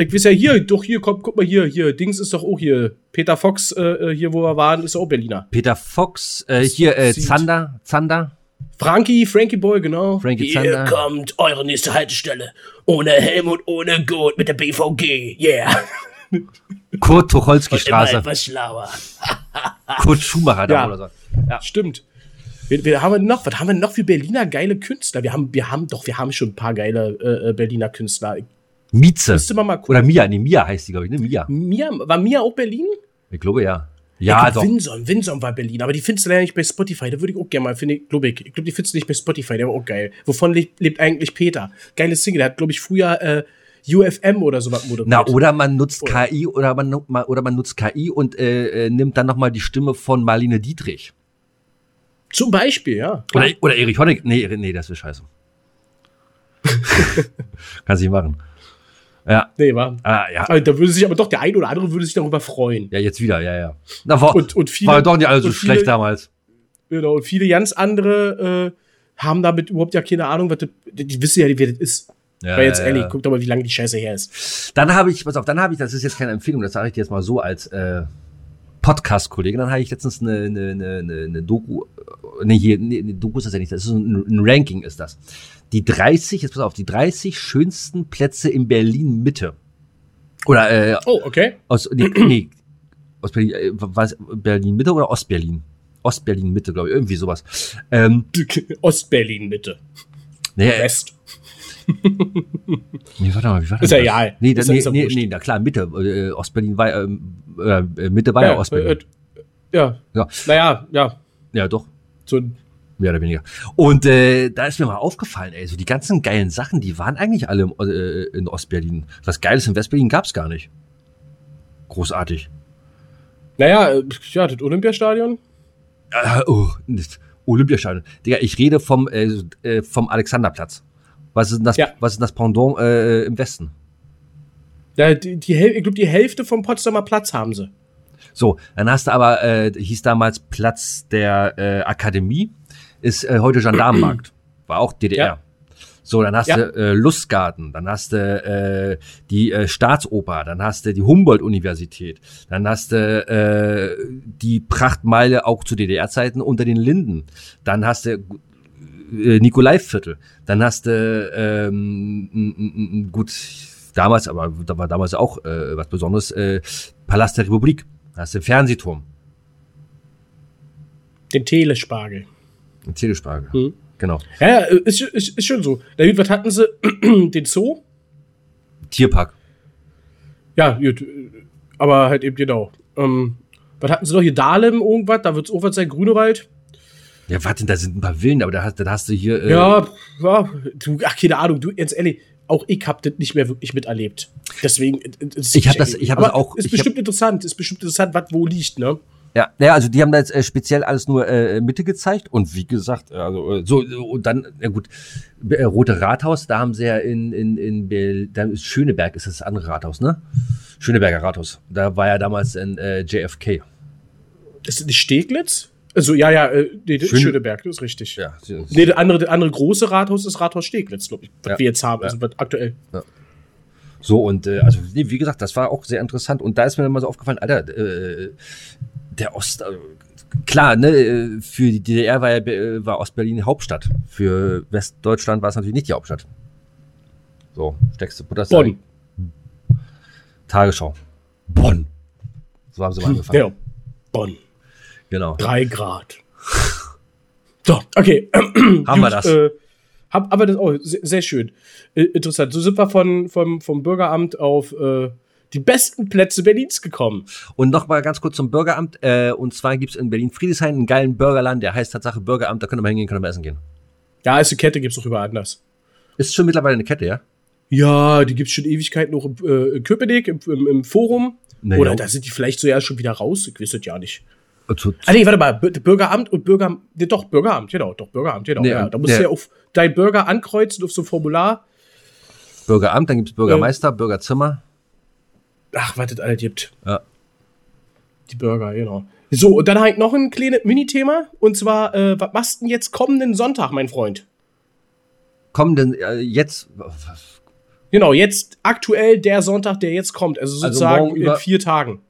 B: Ich weiß ja hier, doch hier, komm, guck mal hier, hier, Dings ist doch auch hier. Peter Fox, äh, äh, hier, wo wir waren, ist auch Berliner.
A: Peter Fox, äh, hier äh, Zander, Zander,
B: Frankie, Frankie Boy, genau.
A: Frankie
B: Hier
A: Zander.
B: kommt eure nächste Haltestelle. Ohne Helm und ohne Gurt mit der BVG. Yeah.
A: Kurt Tucholsky
B: Und immer
A: Straße,
B: etwas schlauer.
A: Kurt Schumacher da
B: Ja.
A: oder so.
B: Stimmt. Wir, wir haben noch, was haben wir noch für Berliner geile Künstler? Wir haben, wir haben doch, wir haben schon ein paar geile äh, äh, Berliner Künstler.
A: Mieze.
B: müsste mal mal gucken.
A: Oder Mia, nee, Mia heißt die, glaube ich, ne? Mia.
B: Mia, war Mia auch Berlin?
A: Ich glaube ja.
B: Ja,
A: Ja, doch.
B: Winson, Winson war Berlin, aber die findest du leider nicht bei Spotify. Da würde ich auch gerne mal, finde ich, glaube ich. Ich glaube, die findest du nicht bei Spotify, der war auch geil. Wovon lebt, lebt eigentlich Peter? Geile Single, der hat, glaube ich, früher äh, UFM oder sowas moderiert.
A: Na, oder man nutzt
B: Oder-
A: KI oder man, oder man nutzt KI und äh, äh, nimmt dann nochmal die Stimme von Marlene Dietrich.
B: Zum Beispiel, ja.
A: Oder, oder Erich Honecker. Nee, nee, das ist scheiße. Kannst nicht machen. Ja.
B: Nee, war.
A: Ah, ja.
B: Also, da würde sich aber doch der ein oder andere würde sich darüber freuen.
A: Ja, jetzt wieder, ja, ja. Na, war,
B: Und, und viele,
A: war doch nicht alles so
B: und viele,
A: schlecht damals.
B: Genau, und viele ganz andere äh, haben damit überhaupt ja keine Ahnung, was das, die, wissen ja nicht, wer das ist.
A: Ja,
B: Weil jetzt
A: ja,
B: ehrlich,
A: ja.
B: guck doch mal, wie lange die Scheiße her ist.
A: Dann habe ich, pass auf, dann habe ich, das ist jetzt keine Empfehlung, das sage ich dir jetzt mal so als äh, Podcast-Kollege, dann habe ich letztens eine, eine, eine, eine, eine Doku, äh, nee, hier, nee, nee, Doku ist das ja nicht, das ist ein, ein Ranking ist das. Die 30, jetzt pass auf, die 30 schönsten Plätze in Berlin-Mitte. Oder, äh,
B: Oh, okay.
A: aus, nee, nee, aus Berlin, äh, was, Berlin-Mitte oder Ostberlin? Ostberlin-Mitte, glaube ich, irgendwie sowas. Ähm,
B: Ostberlin, bitte.
A: nee,
B: West.
A: Nee, warte mal, wie war das?
B: Ist ja egal.
A: Nee, das,
B: Ist ja-
A: nee,
B: ist ja
A: nee, nee, na klar, Mitte. Äh, Ostberlin war, ähm, äh, Mitte war ja, Ostberlin.
B: äh, ja.
A: Ja.
B: Naja, ja.
A: ja, doch.
B: So ein
A: Mehr oder weniger. Und äh, da ist mir mal aufgefallen, ey, so die ganzen geilen Sachen, die waren eigentlich alle im, äh, in Ostberlin. Was Geiles in Westberlin gab's gar nicht. Großartig.
B: Naja, äh, ja, das Olympiastadion.
A: Äh, oh, nicht. Olympiastadion. Digga, ich rede vom, äh, äh, vom Alexanderplatz. Was ist denn das,
B: Ja.
A: was ist das Pendant äh, im Westen?
B: Ja, die, die, ich glaube, die Hälfte vom Potsdamer Platz haben sie.
A: So, dann hast du aber, äh, hieß damals Platz der äh, Akademie, ist äh, heute Gendarmenmarkt. War auch DDR.
B: Ja.
A: So, dann hast
B: Ja.
A: du äh, Lustgarten, dann hast du äh, die äh, Staatsoper, dann hast du die Humboldt-Universität, dann hast du äh, die Prachtmeile auch zu DDR-Zeiten unter den Linden, dann hast du äh, Nikolaiviertel, dann hast du ähm, gut damals, aber da war damals auch äh, was Besonderes, äh, Palast der Republik, da hast du den Fernsehturm,
B: Den Telespargel.
A: Den Telespargel,
B: Mhm.
A: genau,
B: Ja, ja, ist, ist, ist schon so. Gut, was hatten sie? Den Zoo?
A: Tierpark.
B: Ja, gut. Aber halt eben genau. Ähm, was hatten sie noch hier? Dahlem, irgendwas? Da wird es irgendwas sein, Grünewald.
A: Ja, warte, da sind ein paar Villen, aber da hast, da hast du hier. Äh,
B: Ja, ja, du, ach, keine Ahnung, du, ganz ehrlich, auch ich hab das nicht mehr wirklich miterlebt. Deswegen. äh, äh,
A: Ich hab das- ich hab das
B: aber
A: auch-
B: Ist bestimmt interessant, ist bestimmt interessant, was wo liegt, ne?
A: Ja, ja, also die haben da jetzt äh, speziell alles nur äh, Mitte gezeigt und wie gesagt, also äh, so und dann, ja gut, äh, Rote Rathaus, da haben sie ja in in in Bel, da ist Schöneberg ist das andere Rathaus, ne? Schöneberger Rathaus. Da war ja damals in äh, JFK.
B: Ist das nicht Steglitz? Also, ja, ja, äh, nee, das ist
A: Schön-
B: Schöneberg, das ist richtig.
A: Ja, sie-
B: Nee, das andere, das andere große Rathaus ist Rathaus Steglitz, glaube ich, was
A: Ja.
B: wir jetzt haben,
A: Ja.
B: also was aktuell.
A: So, und äh, also nee, wie gesagt, das war auch sehr interessant. Und da ist mir dann mal so aufgefallen, Alter, äh, der Ost, äh, klar, ne, äh, für die DDR war, ja, äh, war Ostberlin die Hauptstadt. Für Westdeutschland war es natürlich nicht die Hauptstadt. So, steckst du Butter
B: Bonn.
A: Tagesschau. Bonn. So haben sie mal angefangen.
B: Ja. Bonn.
A: Genau.
B: Drei Grad. So, okay.
A: Haben wir
B: Gut,
A: das.
B: Äh, hab, aber das oh, sehr, sehr schön. Äh, interessant. So sind wir von, vom, vom Bürgeramt auf äh, die besten Plätze Berlins gekommen.
A: Und noch mal ganz kurz zum Bürgeramt. Äh, und zwar gibt's in Berlin-Friedrichshain einen geilen Burgerland, der heißt Tatsache Bürgeramt. Da können wir hingehen, können wir essen gehen.
B: Ja, ist eine Kette, gibt's doch überall anders.
A: Ist schon mittlerweile eine Kette, ja?
B: Ja, die gibt's schon Ewigkeiten noch im, äh, in Köpenick, im, im, im Forum.
A: Nee,
B: Oder da sind die vielleicht so ja schon wieder raus. Ich weiß es ja nicht.
A: Zu,
B: Ah, nee, warte mal. Bü- Bürgeramt und Bürger. Nee, doch, Bürgeramt, genau. Doch, Bürgeramt, genau.
A: Nee,
B: ja, da musst
A: nee.
B: du ja auf dein Bürger ankreuzen auf so ein Formular.
A: Bürgeramt, dann gibt's Bürgermeister, Bürgerzimmer.
B: Ach, was das alles gibt.
A: Ja.
B: Die Burger, genau. So, und dann halt noch ein kleines Mini-Thema. Und zwar, äh, was machst du denn jetzt kommenden Sonntag, mein Freund?
A: Kommen denn äh, jetzt,
B: Genau, jetzt aktuell der Sonntag, der jetzt kommt. Also sozusagen
A: morgen über-
B: in vier Tagen.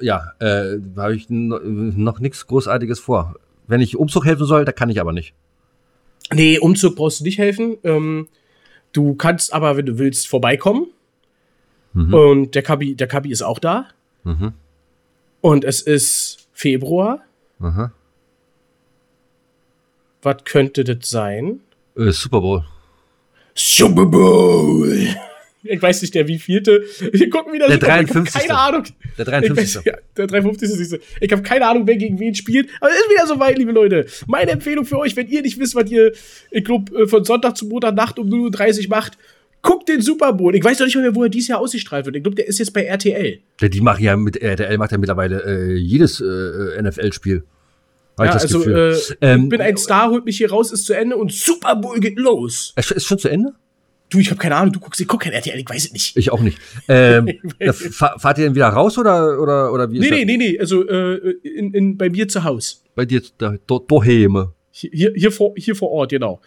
A: ja, äh, habe ich noch nichts Großartiges vor. Wenn ich Umzug helfen soll, da kann ich aber nicht.
B: Nee, Umzug brauchst du nicht helfen. Ähm, du kannst aber, wenn du willst, vorbeikommen. Und der Kabi, der Kabi ist auch da.
A: Mhm.
B: Und es ist Februar.
A: Aha.
B: Was könnte das sein?
A: Äh, Super Bowl.
B: Super Bowl. Ich weiß nicht, der wievielte. Wir gucken wieder
A: Der
B: Super Bowl. Ich hab
A: 53..
B: Keine Ahnung.
A: Der
B: Ich
A: 53.
B: weiß, ja, der 53. siehst du. Ich habe keine Ahnung, wer gegen wen spielt. Aber es ist wieder soweit, liebe Leute. Meine Empfehlung für euch, wenn ihr nicht wisst, was ihr, ich glaube, von Sonntag zu Montag Nacht um 0.30 Uhr macht, guckt den Super Bowl. Ich weiß doch nicht mehr, wo er dieses Jahr ausgestrahlt wird. Ich glaube, der ist jetzt bei RTL.
A: Ja, die machen ja mit, RTL macht ja mittlerweile äh, jedes äh, NFL-Spiel.
B: Ja,
A: ich das
B: also
A: Gefühl.
B: äh,
A: Ähm,
B: ich bin ein Star, holt mich hier raus, ist zu Ende und Super Bowl geht los.
A: Ist schon zu Ende?
B: Du, ich habe keine Ahnung, du guckst, ich guck kein RTL, ich weiß es nicht.
A: Ich auch nicht. Ähm, fahrt ihr denn wieder raus oder, oder, oder wie ist
B: Nee,
A: das?
B: nee, nee, nee, also äh, in, in, bei mir zu Hause.
A: Bei dir da, do, daheim.
B: Hier, hier, hier, vor, hier vor Ort, genau.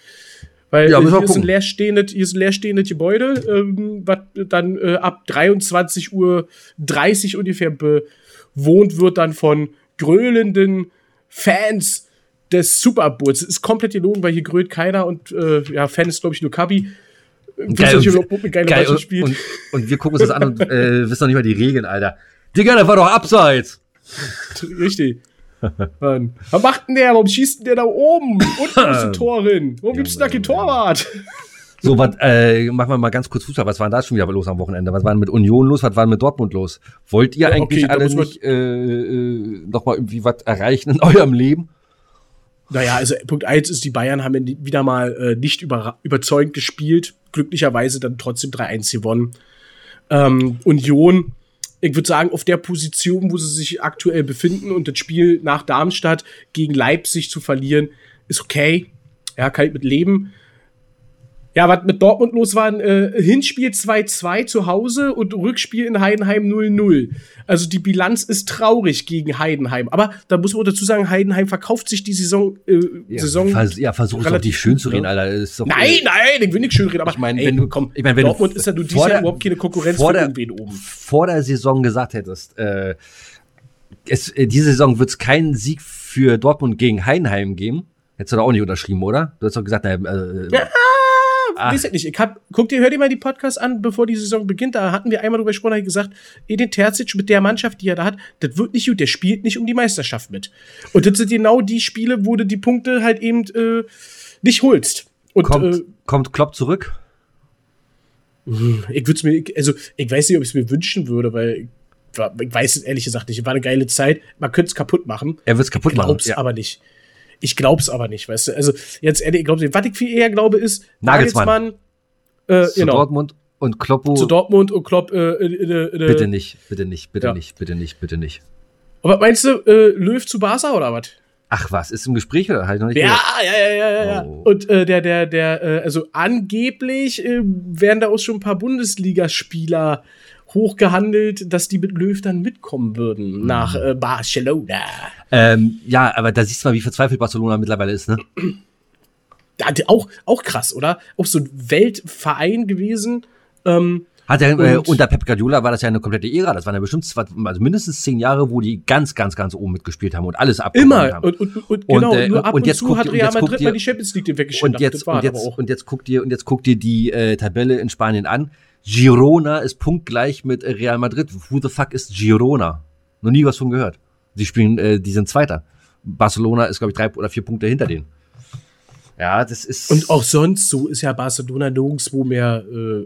B: Weil
A: Ja,
B: äh, hier, ist ein leerstehendes, hier ist ein leerstehendes Gebäude, ähm, was dann äh, ab 23 Uhr 30 ungefähr bewohnt wird dann von gröhlenden Fans des Super Bowls. Es ist komplett gelogen, weil hier grölt keiner und äh, ja, Fan ist, glaube ich, nur Kabi.
A: Geil,
B: Geil,
A: und- Geil, und,
B: spielt.
A: und, und wir gucken uns das an und äh, wissen noch nicht mal die Regeln, Alter. Digga, das war doch abseits.
B: Richtig. Mann. Was macht denn der? Warum schießt denn der da oben? Unten ist ein Tor hin. Warum gibt's denn da kein Torwart?
A: So, was, äh, machen wir mal ganz kurz Fußball. Was war denn da schon wieder los am Wochenende? Was war denn mit Union los? Was war denn mit Dortmund los? Wollt ihr
B: Ja,
A: eigentlich
B: okay,
A: alle nicht äh, äh, noch mal irgendwie was erreichen in eurem Leben?
B: Naja, also Punkt eins ist, die Bayern haben wieder mal äh, nicht über, überzeugend gespielt. Glücklicherweise dann trotzdem 3-1 gewonnen. Ähm, Union, ich würde sagen, auf der Position, wo sie sich aktuell befinden und das Spiel nach Darmstadt gegen Leipzig zu verlieren, ist okay. Ja, kann ich mit leben. Ja, was mit Dortmund los war, äh, Hinspiel 2-2 zu Hause und Rückspiel in Heidenheim 0-0. Also die Bilanz ist traurig gegen Heidenheim. Aber da muss man dazu sagen, Heidenheim verkauft sich die Saison. Äh, Saison
A: vers ja versuch es doch nicht schön zu reden,
B: ne?
A: Alter. Ist doch,
B: Nein, nein, ich will nicht schön reden, aber
A: Ich meine, wenn du-
B: komm,
A: ich meine, wenn
B: Dortmund ist ja du
A: vor
B: dieses Jahr
A: der-
B: überhaupt keine Konkurrenz
A: vor
B: für
A: der-
B: irgendwen oben.
A: vor der Saison gesagt hättest, äh, es, äh, diese Saison wird es keinen Sieg für Dortmund gegen Heidenheim geben, hättest du doch auch nicht unterschrieben, oder? Du hast doch gesagt, na, äh,
B: Ja. Weiß ich nicht. Ich hab, guck dir, hör dir mal die Podcasts an, bevor die Saison beginnt. Da hatten wir einmal drüber gesprochen, hab ich gesagt, Edin Terzic mit der Mannschaft, die er da hat, das wird nicht gut. Der spielt nicht um die Meisterschaft mit. Und das sind genau die Spiele, wo du die Punkte halt eben äh, nicht holst. Und
A: kommt,
B: äh,
A: kommt Klopp zurück?
B: ich würde es mir, also ich weiß nicht, ob ich es mir wünschen würde, weil ich, ich weiß es ehrlich gesagt nicht. War eine geile Zeit. Man könnte es kaputt machen.
A: Er wird es kaputt
B: Ich
A: machen.
B: glaub's
A: Ja.
B: aber nicht. Ich glaub's aber nicht, weißt du. Also jetzt ehrlich, ich glaube, was ich viel eher glaube, ist
A: Nagelsmann.
B: Nagelsmann äh,
A: Zu
B: genau,
A: Dortmund und Kloppo.
B: zu Dortmund und Klopp. Äh, äh, äh, äh,
A: bitte nicht, bitte nicht, bitte
B: Ja.
A: nicht, bitte nicht, bitte nicht.
B: Was meinst du, äh, Löw zu Barca oder was?
A: Ach was, ist im Gespräch oder halt noch nicht?
B: Ja,
A: gehört?
B: ja, ja, ja, ja, ja.
A: Oh.
B: Und äh, der, der, der, äh, also angeblich äh, werden da auch schon ein paar Bundesligaspieler hochgehandelt, dass die mit Löw dann mitkommen würden nach äh, Barcelona.
A: Ähm, ja, aber da siehst du mal, wie verzweifelt Barcelona mittlerweile ist, ne?
B: Ja, auch, auch krass, oder? Auch so ein Weltverein gewesen. Ähm,
A: Hat er, äh,
B: Und-
A: unter Pep Guardiola war das ja eine komplette Ära. Das waren ja bestimmt zwei, also mindestens zehn Jahre, wo die ganz, ganz, ganz oben mitgespielt haben und alles abgeräumt
B: immer.
A: haben.
B: Und, und, und,
A: Und,
B: genau,
A: äh,
B: nur ab
A: und
B: und,
A: jetzt guckt
B: hat
A: ihr- und
B: Real Madrid
A: ihr-
B: mal die Champions League weggeschnappt.
A: Und jetzt, und jetzt, und jetzt guckt ihr, und jetzt guckt ihr die äh, Tabelle in Spanien an. Girona ist punktgleich mit Real Madrid. Who the fuck ist Girona? Noch nie was von gehört. Die spielen, äh, die sind Zweiter. Barcelona ist, glaube ich, drei oder vier Punkte hinter denen. Ja, das ist.
B: Und auch sonst, so ist ja Barcelona nirgendwo mehr äh,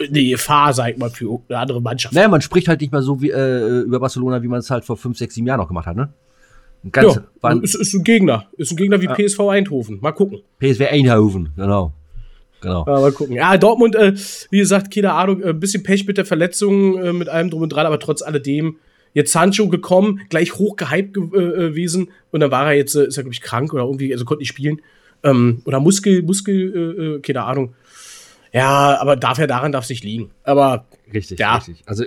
B: eine Gefahr, sag ich mal, für eine andere Mannschaft.
A: Naja, man spricht halt nicht mehr so wie, äh, über Barcelona, wie man es halt vor fünf, sechs, sieben Jahren noch gemacht hat, ne? Ganz,
B: ja, ist, ist ein Gegner. Ist ein Gegner wie PSV Eindhoven. Mal gucken.
A: PSV Eindhoven, genau. Genau.
B: Ja, mal gucken. Ja, Dortmund, äh, wie gesagt, keine Ahnung, äh, ein bisschen Pech mit der Verletzung, äh, mit allem drum und dran, aber trotz alledem, jetzt Sancho gekommen, gleich hoch gehypt ge äh, gewesen und dann war er jetzt, äh, ist er, glaube ich, krank oder irgendwie, also konnte nicht spielen. Ähm, oder Muskel, Muskel, äh, äh, keine Ahnung. Ja, aber darf ja daran darf es nicht liegen. Aber
A: Richtig,
B: Ja.
A: richtig. Also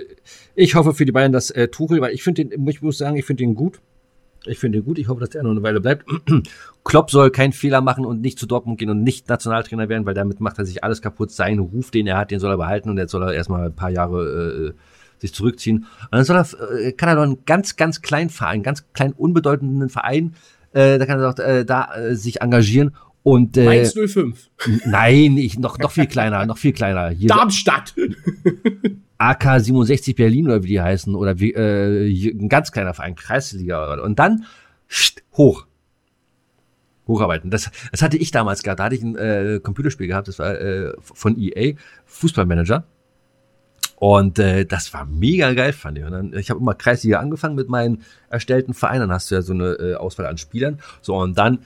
A: ich hoffe für die Bayern, dass äh, Tuchel, weil ich finde den, ich muss sagen, ich finde den gut. Ich finde den gut. Ich hoffe, dass der noch eine Weile bleibt. Klopp soll keinen Fehler machen und nicht zu Dortmund gehen und nicht Nationaltrainer werden, weil damit macht er sich alles kaputt. Seinen Ruf, den er hat, den soll er behalten und jetzt soll er erstmal ein paar Jahre äh, sich zurückziehen. Und dann soll er, äh, kann er doch einen ganz, ganz kleinen Verein, ganz kleinen, unbedeutenden Verein, äh, da kann er doch äh, da äh, sich engagieren und äh,
B: Mainz 05.
A: nein, ich, noch, noch viel kleiner, noch viel kleiner. Hier,
B: Darmstadt.
A: AK 67 Berlin oder wie die heißen oder wie äh, ein ganz kleiner Verein Kreisliga und dann scht, hoch hocharbeiten. Das, das hatte ich damals gehabt. Da hatte ich ein äh, Computerspiel gehabt, das war äh, von EA Fußballmanager und äh, das war mega geil fand ich. Und dann, ich habe immer Kreisliga angefangen mit meinen erstellten Vereinen. Dann hast du ja so eine äh, Auswahl an Spielern. So und dann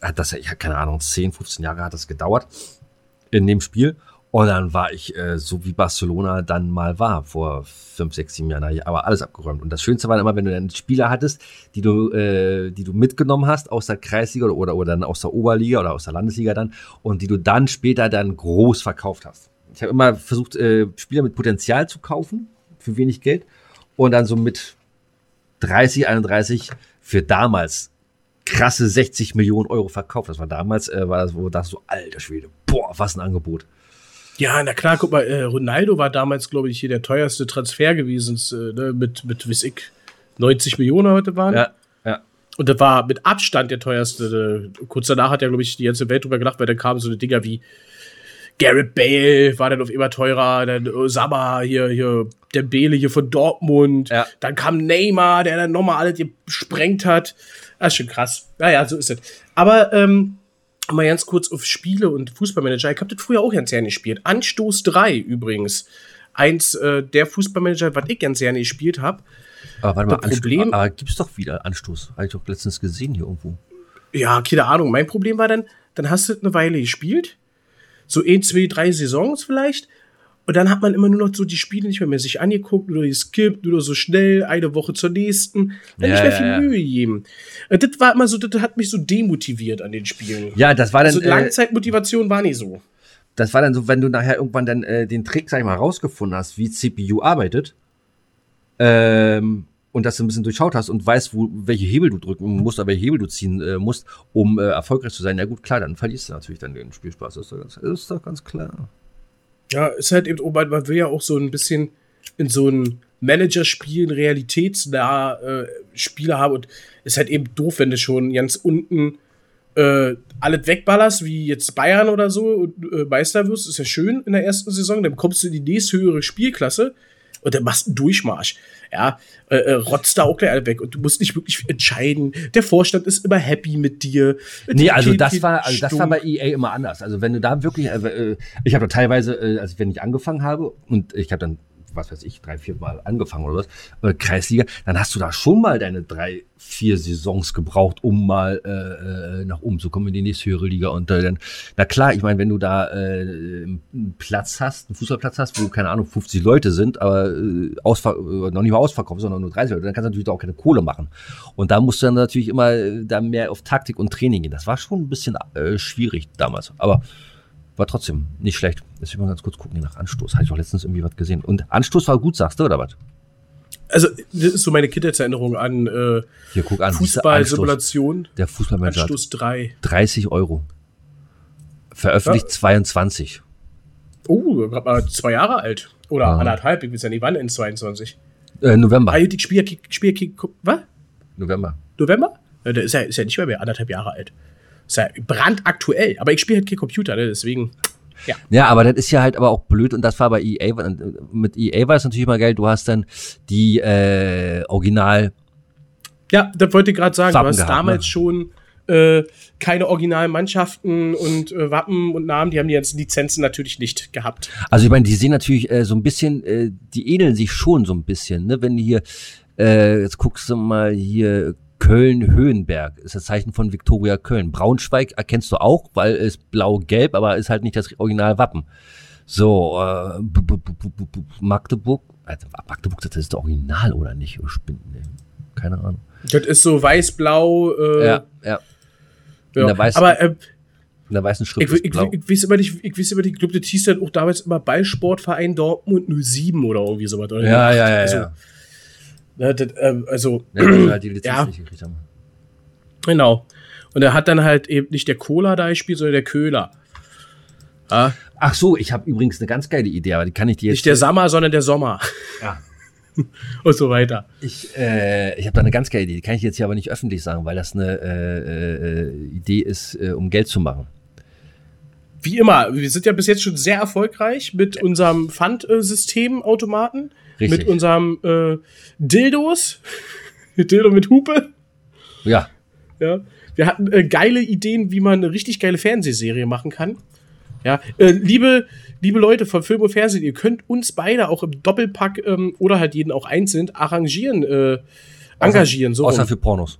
A: hat das ja, ich hab keine Ahnung, 10, 15 Jahre hat das gedauert in dem Spiel. Und dann war ich äh, so wie Barcelona dann mal war vor fünf, sechs, sieben Jahren, aber alles abgeräumt. Und das Schönste war immer, wenn du dann Spieler hattest, die du, äh, die du mitgenommen hast aus der Kreisliga oder, oder, oder dann aus der Oberliga oder aus der Landesliga dann und die du dann später dann groß verkauft hast. Ich habe immer versucht, äh, Spieler mit Potenzial zu kaufen für wenig Geld und dann so mit 30, 31 für damals krasse 60 Millionen Euro verkauft. Das war damals, äh, war das, wo das so, alter Schwede, boah, was ein Angebot.
B: Ja, na klar, guck mal, äh, Ronaldo war damals, glaube ich, hier der teuerste Transfer gewesen, äh, ne, mit, mit, weiß ich, 90 Millionen heute waren.
A: Ja, ja.
B: Und das war mit Abstand der teuerste. Äh, Kurz danach hat ja, glaube ich, die ganze Welt drüber gedacht, weil dann kamen so eine Dinger wie Garrett Bale war dann auf immer teurer, dann Osama hier, hier, der Bele hier von Dortmund.
A: Ja.
B: Dann kam Neymar, der dann nochmal alles gesprengt hat. Das ist schon krass. Naja, so ist es. Aber, ähm, mal ganz kurz auf Spiele und Fußballmanager. Ich habe das früher auch ganz gerne gespielt. Anstoß 3 übrigens. Eins äh, der Fußballmanager, was ich ganz gerne gespielt habe.
A: Aber warte mal,
B: Das Problem-
A: Anstoß, aber gibt's doch wieder Anstoß. Habe ich doch letztens gesehen hier irgendwo.
B: Ja, keine Ahnung. Mein Problem war dann, dann hast du eine Weile gespielt. So ein, zwei, drei Saisons vielleicht. Und dann hat man immer nur noch so die Spiele nicht mehr, mehr sich angeguckt oder geskippt oder so schnell, eine Woche zur nächsten. Dann
A: Ja,
B: nicht mehr viel
A: ja.
B: Mühe gegeben. Äh, Das war immer so, das hat mich so demotiviert an den Spielen.
A: Ja, das war dann,
B: Also
A: äh,
B: Langzeitmotivation war nicht so.
A: das war dann so, wenn du nachher irgendwann dann äh, den Trick, sag ich mal, rausgefunden hast, wie CPU arbeitet, ähm, und das ein bisschen durchschaut hast und weißt, wo, welche Hebel du drücken musst oder welche Hebel du ziehen äh, musst, um äh, erfolgreich zu sein, ja gut, klar, dann verlierst du natürlich dann den Spielspaß. Das ist doch ganz, ist doch ganz klar.
B: Ja, ist halt eben, oh, man will ja auch so ein bisschen in so ein Managerspielen realitätsnah äh, Spiele haben und ist halt eben doof, wenn du schon ganz unten äh, alles wegballerst, wie jetzt Bayern oder so und äh, Meister wirst, ist ja schön in der ersten Saison, dann kommst du in die nächsthöhere Spielklasse und dann machst du einen Durchmarsch. Ja, äh, äh, rotzt da auch gleich alle weg und du musst nicht wirklich entscheiden. Der Vorstand ist immer happy mit dir.
A: Nee, also das war, also das war bei EA immer anders. Also wenn du da wirklich, äh, äh, ich habe da teilweise, äh, also wenn ich angefangen habe und ich habe dann, was weiß ich, drei, vier Mal angefangen oder was, äh, Kreisliga, dann hast du da schon mal deine drei, vier Saisons gebraucht, um mal äh, äh, nach oben zu kommen in die nächste höhere Liga. Und äh, dann, na klar, ich meine, wenn du da äh, einen Platz hast, einen Fußballplatz hast, wo, keine Ahnung, 50 Leute sind, aber äh, ausver äh, noch nicht mal ausverkauft, sondern nur 30 Leute, dann kannst du natürlich auch keine Kohle machen. Und da musst du dann natürlich immer äh, da mehr auf Taktik und Training gehen. Das war schon ein bisschen äh, schwierig damals. Aber war trotzdem nicht schlecht. Jetzt will ich mal ganz kurz gucken nach Anstoß. Hatte ich auch letztens irgendwie was gesehen. Und Anstoß war gut, sagst du, oder was?
B: Also, das ist so meine Kindheitserinnerung an äh,
A: Hier, guck an.
B: Fußballsimulation.
A: Der Fußballmanager
B: Anstoß 3.
A: 30 Euro. Veröffentlicht 22.
B: Oh, gerade mal zwei Jahre alt. Oder
A: Ah.
B: anderthalb, ich weiß ja nicht wann, in 22.
A: Äh, November.
B: Ah, die Spiel, Spiel, was?
A: November.
B: November? Ja, der ist ja, ist ja nicht mehr, mehr anderthalb Jahre alt. Ist ja brandaktuell. Aber ich spiele halt kein Computer, ne? deswegen. Ja.
A: Ja, aber das ist ja halt aber auch blöd und das war bei EA, äh, mit EA war es natürlich immer geil, du hast dann die äh, Original,
B: Ja, das wollte ich gerade sagen.
A: Wappen
B: du hast
A: gehabt,
B: damals
A: ne?
B: schon äh, keine originalen Mannschaften und äh, Wappen und Namen. Die haben die ganzen Lizenzen natürlich nicht gehabt.
A: also ich meine, die sehen natürlich äh, so ein bisschen, äh, die ähneln sich schon so ein bisschen, ne? Wenn du hier, äh, jetzt guckst du mal hier, Köln-Höhenberg ist das Zeichen von Viktoria Köln. Braunschweig erkennst du auch, weil es blau-gelb, aber ist halt nicht das Originalwappen. So, äh, Magdeburg, also Magdeburg, das ist das Original oder nicht? Oh. Keine Ahnung.
B: Das ist so weiß-blau. Äh,
A: Ja, ja. In
B: ja.
A: der weißen-
B: Aber äh,
A: In der weißen Schrift
B: Ich, ich, ich, weiß immer nicht, ich weiß immer nicht, ich glaube, das hieß dann auch damals immer Ballsportverein Dortmund 07 oder irgendwie sowas. Oder
A: Ja, ja, ja,
B: also,
A: ja.
B: Ne, das, ähm, also,
A: Ja, wir halt die Lizenz
B: Ja.
A: nicht gekriegt haben.
B: genau. Und er hat dann halt eben nicht der Cola da gespielt, sondern der Köhler. Ja,
A: Ach so, ich habe übrigens eine ganz geile Idee, aber die kann ich dir jetzt.
B: nicht der Sommer, sondern der Sommer.
A: Ja.
B: Und so weiter.
A: Ich, äh, ich habe da eine ganz geile Idee, die kann ich jetzt hier aber nicht öffentlich sagen, weil das eine äh, äh, Idee ist, äh, um Geld zu machen.
B: Wie immer, wir sind ja bis jetzt schon sehr erfolgreich mit unserem Pfandsystem-Automaten,
A: Richtig.
B: mit unserem äh, Dildos, Dildo mit Hupe.
A: Ja,
B: Ja. Wir hatten äh, geile Ideen, wie man eine richtig geile Fernsehserie machen kann. Ja, äh, liebe, liebe Leute von Film und Fernsehen, ihr könnt uns beide auch im Doppelpack ähm, oder halt jeden auch einzeln arrangieren, äh, engagieren, so
A: außer
B: rum.
A: für Pornos.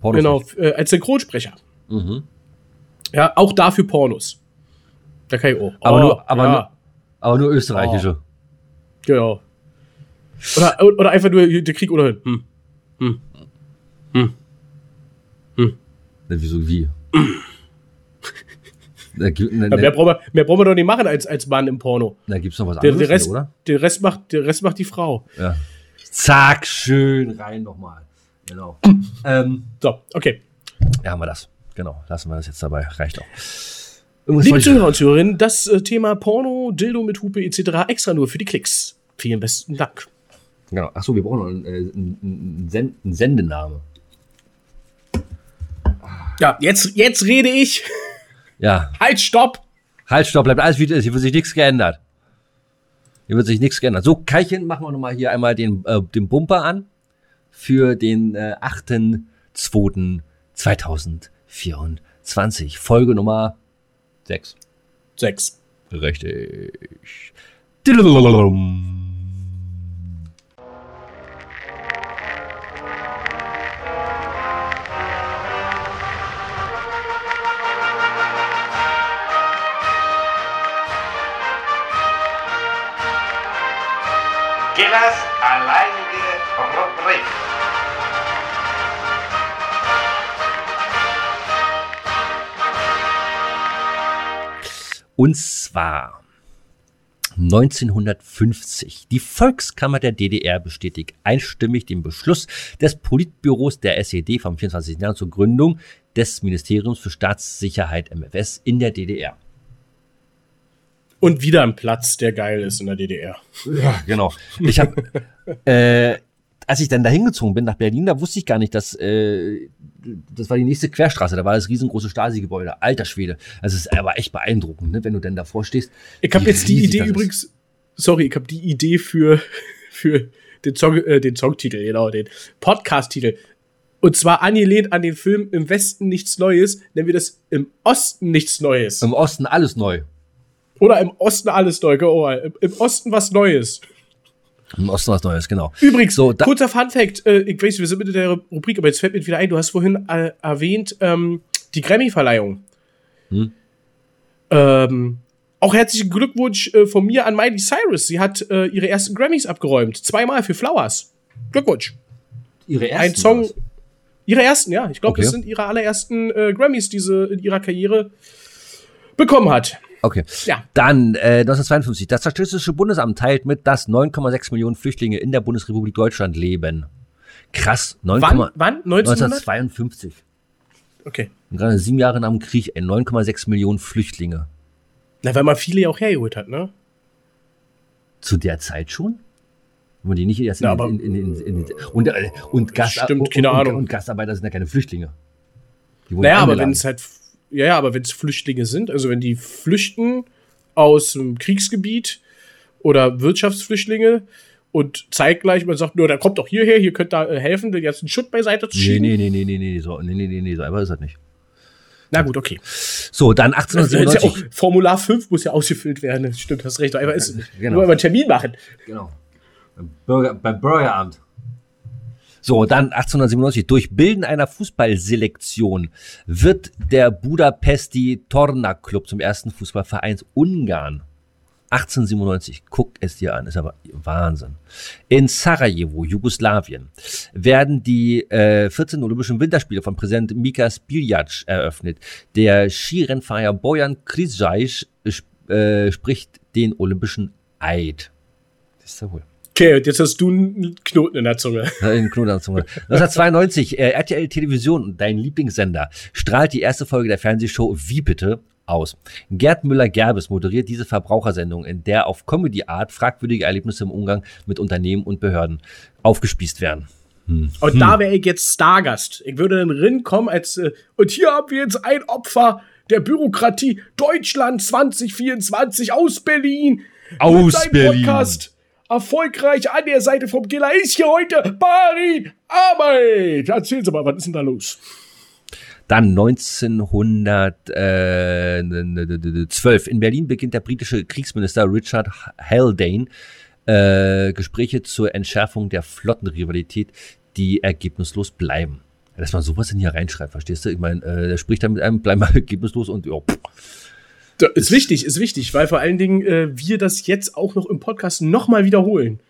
A: Pornos
B: genau, äh, als Synchronsprecher.
A: Mhm.
B: Ja, auch dafür Pornos. Da kann ich auch.
A: Aber
B: Oh,
A: nur, aber
B: ja.
A: nur, Aber nur österreichische.
B: Genau. Oder, oder einfach nur der Krieg oder hm.
A: Na, wieso, wie? da, gibt, na,
B: Ja, mehr,
A: na,
B: brauchen wir, mehr brauchen wir doch nicht machen als, als Mann im Porno.
A: da gibt's noch was
B: Der,
A: anderes,
B: der, Rest,
A: oder?
B: der, Rest macht, der Rest macht die Frau.
A: Ja. Zack, schön rein nochmal. Genau. ähm,
B: So, okay.
A: ja, haben wir das. Genau, lassen wir das jetzt dabei. Reicht auch. Irgendwas
B: Liebe Zuhörer und Zuhörerinnen, das äh, Thema Porno, Dildo mit Hupe etc. extra nur für die Klicks. Vielen besten Dank.
A: Genau. Achso, wir brauchen noch einen, äh, einen, einen, Sen einen Sendename.
B: Ja, jetzt, jetzt rede ich.
A: Ja,
B: Halt, stopp!
A: halt, stopp, bleibt alles wie es ist. Hier wird sich nichts geändert. Hier wird sich nichts geändert. So, Keilchen, machen wir nochmal hier einmal den, äh, den Bumper an für den äh, 8.2.2024. Folge Nummer 6.
B: Sechs.
A: Richtig.
E: Gillers alleinige Rubrik.
A: Und zwar 1950. Die Volkskammer der DDR bestätigt einstimmig den Beschluss des Politbüros der SED vom 24. Januar zur Gründung des Ministeriums für Staatssicherheit MFS in der DDR.
B: Und wieder ein Platz, der geil ist in der DDR.
A: Ja, genau. Ich habe, äh, als ich dann da hingezogen bin nach Berlin, da wusste ich gar nicht, dass äh, das war die nächste Querstraße. Da war das riesengroße Stasi-Gebäude, alter Schwede. Also es ist aber echt beeindruckend, ne, wenn du denn davor stehst.
B: Ich habe jetzt die Idee
A: ist.
B: übrigens. Sorry, ich habe die Idee für, für den, Song, äh, den Songtitel, genau, den Podcast-Titel. Und zwar angelehnt an den Film Im Westen nichts Neues, nennen wir das Im Osten nichts Neues.
A: Im Osten alles neu.
B: Oder im Osten alles neu. Oh, im, Im Osten was Neues.
A: Im Osten was Neues, genau.
B: Übrigens,
A: So,
B: kurzer Fun-Fact: äh, Ich weiß, wir sind mit der Rubrik, aber jetzt fällt mir wieder ein, du hast vorhin äh, erwähnt, ähm, die Grammy-Verleihung.
A: Hm.
B: Ähm, auch herzlichen Glückwunsch äh, von mir an Miley Cyrus. Sie hat äh, ihre ersten Grammys abgeräumt. Zweimal für Flowers. Glückwunsch.
A: Ihre
B: Ein Song. Ihre ersten, ja. Ich glaube,
A: Okay.
B: das sind ihre allerersten äh, Grammys, die sie in ihrer Karriere bekommen hat.
A: Okay.
B: Ja.
A: Dann äh, 1952. Das Statistische Bundesamt teilt mit, dass 9,6 Millionen Flüchtlinge in der Bundesrepublik Deutschland leben. Krass. 9,
B: Wann? Wann? 1900?
A: 1952.
B: Okay.
A: Und gerade sieben Jahre nach dem Krieg, ey, 9,6 Millionen Flüchtlinge.
B: Na, weil man viele ja auch hergeholt hat, ne?
A: Zu der Zeit schon? Wenn man die nicht erst in,
B: Ja, aber-
A: in, in, in, in und, äh, und, Gast,
B: Stimmt,
A: und, und, und Gastarbeiter sind ja keine Flüchtlinge.
B: Naja, aber wenn es halt, ja, ja, aber wenn es Flüchtlinge sind, also wenn die flüchten aus dem Kriegsgebiet oder Wirtschaftsflüchtlinge und zeitgleich man sagt, nur, da kommt doch hierher, hier könnt ihr äh, helfen, den ganzen Schutt beiseite zu
A: Nee,
B: schieben.
A: nee, nee, nee, nee, nee, so, nee, nee, nee, nee, so einfach ist das nicht.
B: Na gut, okay.
A: So, dann
B: Das ist ja
A: 1897.
B: Formular 5 muss ja ausgefüllt werden. Stimmt, hast recht. Einfach ist,
A: Genau.
B: nur einen Termin machen.
A: Genau. Beim, Bürger, beim Bürgeramt. So, dann 1897. Durch Bilden einer Fußballselektion wird der Budapesti Torna Club zum ersten Fußballverein Ungarn. 1897. Guckt es dir an, ist aber Wahnsinn. In Sarajevo, Jugoslawien, werden die äh, 14 Olympischen Winterspiele von Präsident Mika Spiljac eröffnet. Der Skirennfahrer Bojan Križaj sp äh, spricht den Olympischen Eid. Das ist ja wohl.
B: Okay, und jetzt hast du einen Knoten in der Zunge.
A: In Knotenanzunge. 1992, äh, RTL Television, dein Lieblingssender, strahlt die erste Folge der Fernsehshow Wie bitte aus. Gerd Müller-Gerbes moderiert diese Verbrauchersendung, in der auf Comedy-Art fragwürdige Erlebnisse im Umgang mit Unternehmen und Behörden aufgespießt werden.
B: Und
A: Hm.
B: da wäre ich jetzt Stargast. Ich würde dann rinkommen als, äh, und hier haben wir jetzt ein Opfer der Bürokratie Deutschland 2024 aus Berlin.
A: Aus Berlin.
B: Podcast erfolgreich an der Seite vom Giller ist hier heute Barin Arbeit. Erzählen Sie mal, was ist denn da los?
A: Dann 1912. In Berlin beginnt der britische Kriegsminister Richard Haldane äh, Gespräche zur Entschärfung der Flottenrivalität, die ergebnislos bleiben. Dass man sowas in hier reinschreibt, verstehst du? Ich meine, äh, der spricht dann mit einem, bleib mal ergebnislos und ja, pff,
B: Ist wichtig, ist wichtig, weil vor allen Dingen äh, wir das jetzt auch noch im Podcast nochmal wiederholen.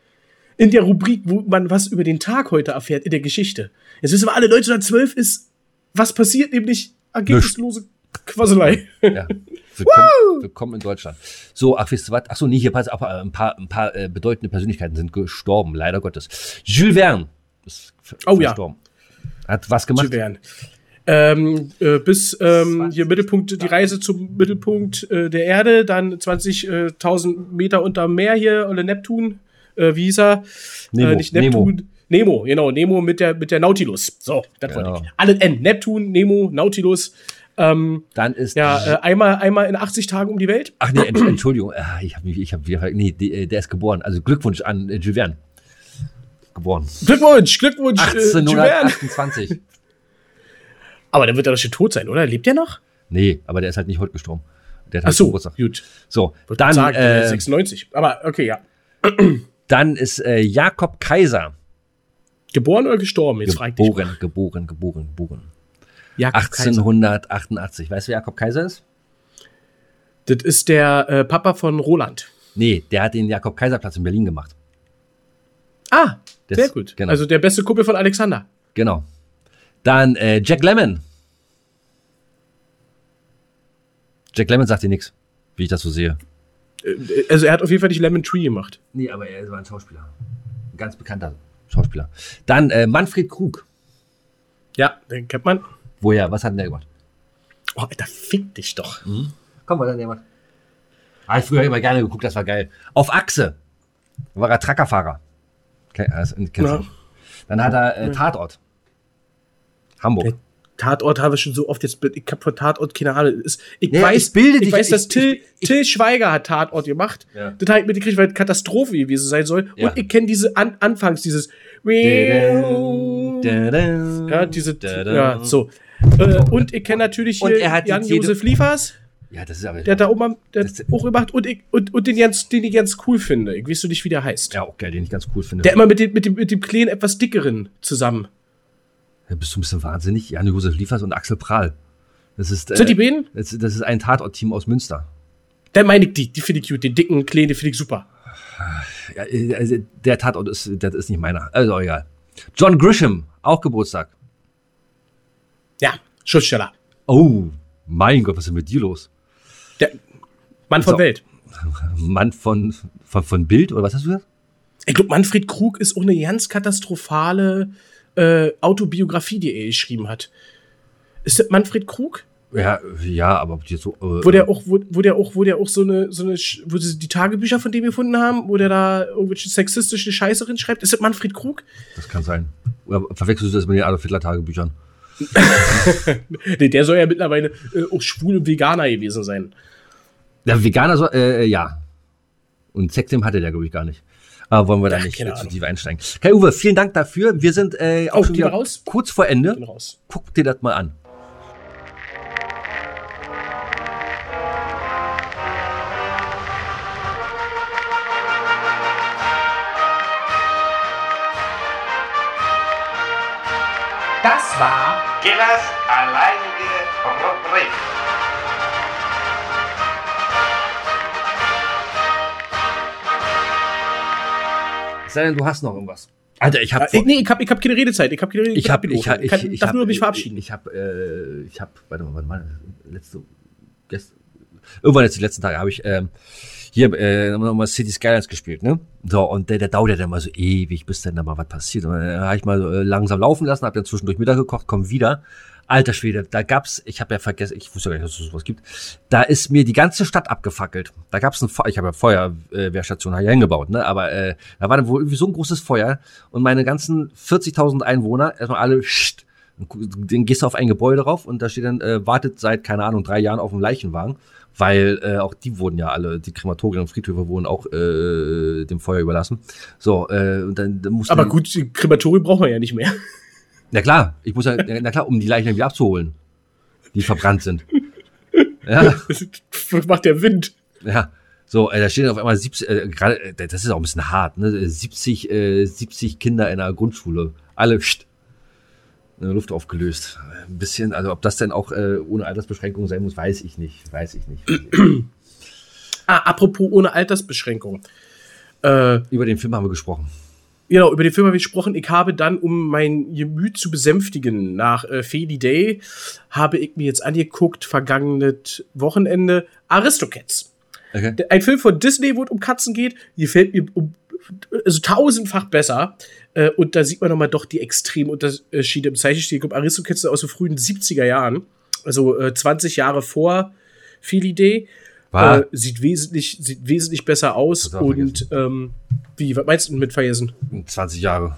B: In der Rubrik, wo man was über den Tag heute erfährt, in der Geschichte. Jetzt wissen wir alle, 1912 ist, was passiert, nämlich ergebnislose Quasselei.
A: Ja. Willkommen, willkommen in Deutschland. So, ach, wisst ihr was? Ach so, nee, hier pass auf, äh, ein paar, ein paar äh, bedeutende Persönlichkeiten sind gestorben, leider Gottes. Jules Verne ist
B: Oh ja.
A: verstorben. Hat was gemacht?
B: Jules Verne. Ähm, äh, bis ähm, hier Mittelpunkt, die Reise zum Mittelpunkt äh, der Erde, dann 20.000 Meter unter dem Meer hier, oder Neptun, äh, wie hieß er?
A: Nemo,
B: Äh, nicht Neptun. Nemo. genau, Nemo mit der, mit der Nautilus. So, das
A: Genau.
B: wollte ich. Alle N. Neptun, Nemo, Nautilus. Ähm,
A: Dann ist
B: ja, äh, einmal, einmal in 80 Tagen um die Welt.
A: Ach nee, Entsch- Entschuldigung, ah, ich habe ich habe wieder, nee, äh, der ist geboren. Also Glückwunsch an äh, Verne. Geboren.
B: Glückwunsch, Glückwunsch, äh, Jules Verne.
A: 1828.
B: Aber der wird ja doch schon tot sein, oder? Lebt der noch?
A: nee, aber der ist halt nicht heute gestorben. Der hat
B: Ach
A: halt
B: so,
A: Geburtstag.
B: gut.
A: So,
B: Wollte
A: dann,
B: sagen,
A: äh,
B: 96. Aber okay, ja.
A: dann ist äh, Jakob Kaiser.
B: Geboren oder gestorben? Jetzt frag ich dich.
A: Geboren, geboren, geboren, geboren.
B: Jakob Kaiser.
A: 1888. Weißt du, wer Jakob Kaiser ist?
B: Das ist der äh, Papa von Roland.
A: Nee, der hat den Jakob-Kaiser-Platz in Berlin gemacht.
B: Ah,
A: Das-
B: sehr gut.
A: genau.
B: Also der beste Kumpel von Alexander.
A: Genau. Dann äh, Jack Lemmon. Jack Lemmon sagt dir nichts, wie ich das so sehe.
B: Äh, Also er hat auf jeden Fall nicht Lemon Tree gemacht.
A: Nee, aber er war ein Schauspieler. Ein ganz bekannter Schauspieler. Dann äh, Manfred Krug.
B: Ja, den kennt man.
A: Woher? Was hat denn der gemacht?
B: Oh, Alter, fick dich doch.
A: Komm, was hat der gemacht? Ah, ich früher immer gerne geguckt, das war geil. Auf Achse war er Truckerfahrer. Okay, also, kennst du
B: Ja.
A: Dann hat er äh, Tatort. Hamburg.
B: Der Tatort habe ich schon so oft jetzt. Ich habe von Tatort keine Ahnung. Ich
A: Ja,
B: weiß,
A: ich bilde
B: ich
A: dich-
B: weiß,
A: ich-
B: dass Till,
A: ich- ich-
B: Till Schweiger hat Tatort gemacht.
A: Ja.
B: Das habe ich mitgekriegt, weil Katastrophe gewesen sein soll.
A: Ja.
B: Und ich kenne diese An Anfangs, dieses. Ja, diese. Ja, so. Und ich kenne natürlich
A: Und
B: hier
A: er hat die
B: Jan-Josef Liefers.
A: Ja, das ist aber.
B: Der hat da oben der hat auch gemacht und, ich, und, und den, ganz, den ich ganz cool finde. Ich weiß so nicht, wie der heißt.
A: ja, auch geil, den ich ganz cool finde.
B: Der immer mit dem, mit dem, mit dem kleinen, etwas dickeren zusammen.
A: Ja, bist du ein bisschen wahnsinnig? Jan-Josef Liefers und Axel Prahl. Das ist, äh,
B: Sind die beiden?
A: Das, das ist ein Tatort-Team aus Münster.
B: Dann meine ich die. Die finde ich cute. Den dicken, kleinen, den finde ich super.
A: Ja, äh, also der Tatort ist, das ist nicht meiner. Also egal. John Grisham, auch Geburtstag.
B: Ja, Schriftsteller.
A: Oh, mein Gott, was ist denn mit dir los?
B: Der Mann von. Welt.
A: Mann von, von, von Bild, oder was hast du gesagt?
B: Ich glaube, Manfred Krug ist auch eine ganz katastrophale äh, Autobiografie, die er geschrieben hat. Ist das Manfred Krug?
A: Ja, ja, aber jetzt so. Äh,
B: Wo der auch, wo, wo der auch, wo der auch so eine, so eine, wo sie die Tagebücher von dem gefunden haben, wo der da irgendwelche sexistische Scheiße drin schreibt. Ist das Manfred Krug?
A: Das kann sein. Oder verwechselst du das mit den Adolf Hitler Tagebüchern?
B: Nee, der soll ja mittlerweile äh, auch schwul und Veganer gewesen sein.
A: Der Veganer soll, äh, ja. Und Sextem hatte der, glaube ich, gar nicht. Aber wollen wir da
B: Ach,
A: nicht zu tief einsteigen. Kai Uwe, vielen Dank dafür. Wir sind äh, auch schon wieder
B: raus?
A: kurz vor Ende. Guck dir das mal an.
B: Das war
E: Killers alleinige Rubrik.
A: Sei denn, du hast noch irgendwas. Alter, ich habe
B: Äh, ich, nee, ich hab, ich hab keine Redezeit. Ich hab keine Redezeit.
A: ich habe ich, hab- ich,
B: kann,
A: ich,
B: darf
A: hab-
B: nur mich verabschieden.
A: Ich habe äh, ich habe warte mal, warte mal, letzte gest, irgendwann jetzt die letzten Tage habe ich ähm, hier äh, nochmal City Skylines gespielt, ne? So und der, der dauert ja dann mal so ewig, bis dann da mal was passiert. Und dann habe ich mal so, äh, langsam laufen lassen, habe dann zwischendurch Mittag gekocht, komm wieder. Alter Schwede, da gab's, ich habe ja vergessen, ich wusste gar nicht, dass es sowas gibt. Da ist mir die ganze Stadt abgefackelt. Da gab's ein Feuer, ich habe ja Feuerwehrstation hier hingebaut, ne? Aber äh, da war dann wohl irgendwie so ein großes Feuer und meine ganzen 40.000 Einwohner erstmal alle scht, dann gehst du auf ein Gebäude rauf und da steht dann, äh, wartet seit, keine Ahnung, drei Jahren auf dem Leichenwagen, weil äh, auch die wurden ja alle, die Krematorien und Friedhöfe wurden auch äh, dem Feuer überlassen. So, äh, und dann, dann mussten
B: Aber gut, die Krematorium braucht man ja nicht mehr.
A: Na klar, ich muss ja, na klar, um die Leichen wieder abzuholen, die verbrannt sind. Ja,
B: Das macht der Wind.
A: ja. So, äh, da stehen auf einmal 70, äh, gerade, äh, das ist auch ein bisschen hart, ne? 70, äh, 70 Kinder in einer Grundschule. Alle, pst. in der Luft aufgelöst. Ein bisschen, also ob das denn auch äh, ohne Altersbeschränkung sein muss, weiß ich nicht. Weiß ich nicht.
B: Ah, apropos ohne Altersbeschränkung. Äh,
A: Über den Film haben wir gesprochen.
B: Genau, über den Film habe ich gesprochen. Ich habe dann, um mein Gemüt zu besänftigen, nach äh, Feli Day, habe ich mir jetzt angeguckt, vergangenes Wochenende, Aristocats.
A: Okay.
B: Ein Film von Disney, wo es um Katzen geht, gefällt mir um, also tausendfach besser. Äh, und da sieht man nochmal doch die extremen Unterschiede im Zeichenstil. Ich glaube, Aristocats sind aus den frühen 70er Jahren, also äh, 20 Jahre vor Feli Day. Äh, sieht, wesentlich, sieht wesentlich besser aus. Und ähm, wie, was meinst du mit vergessen?
A: 20 Jahre.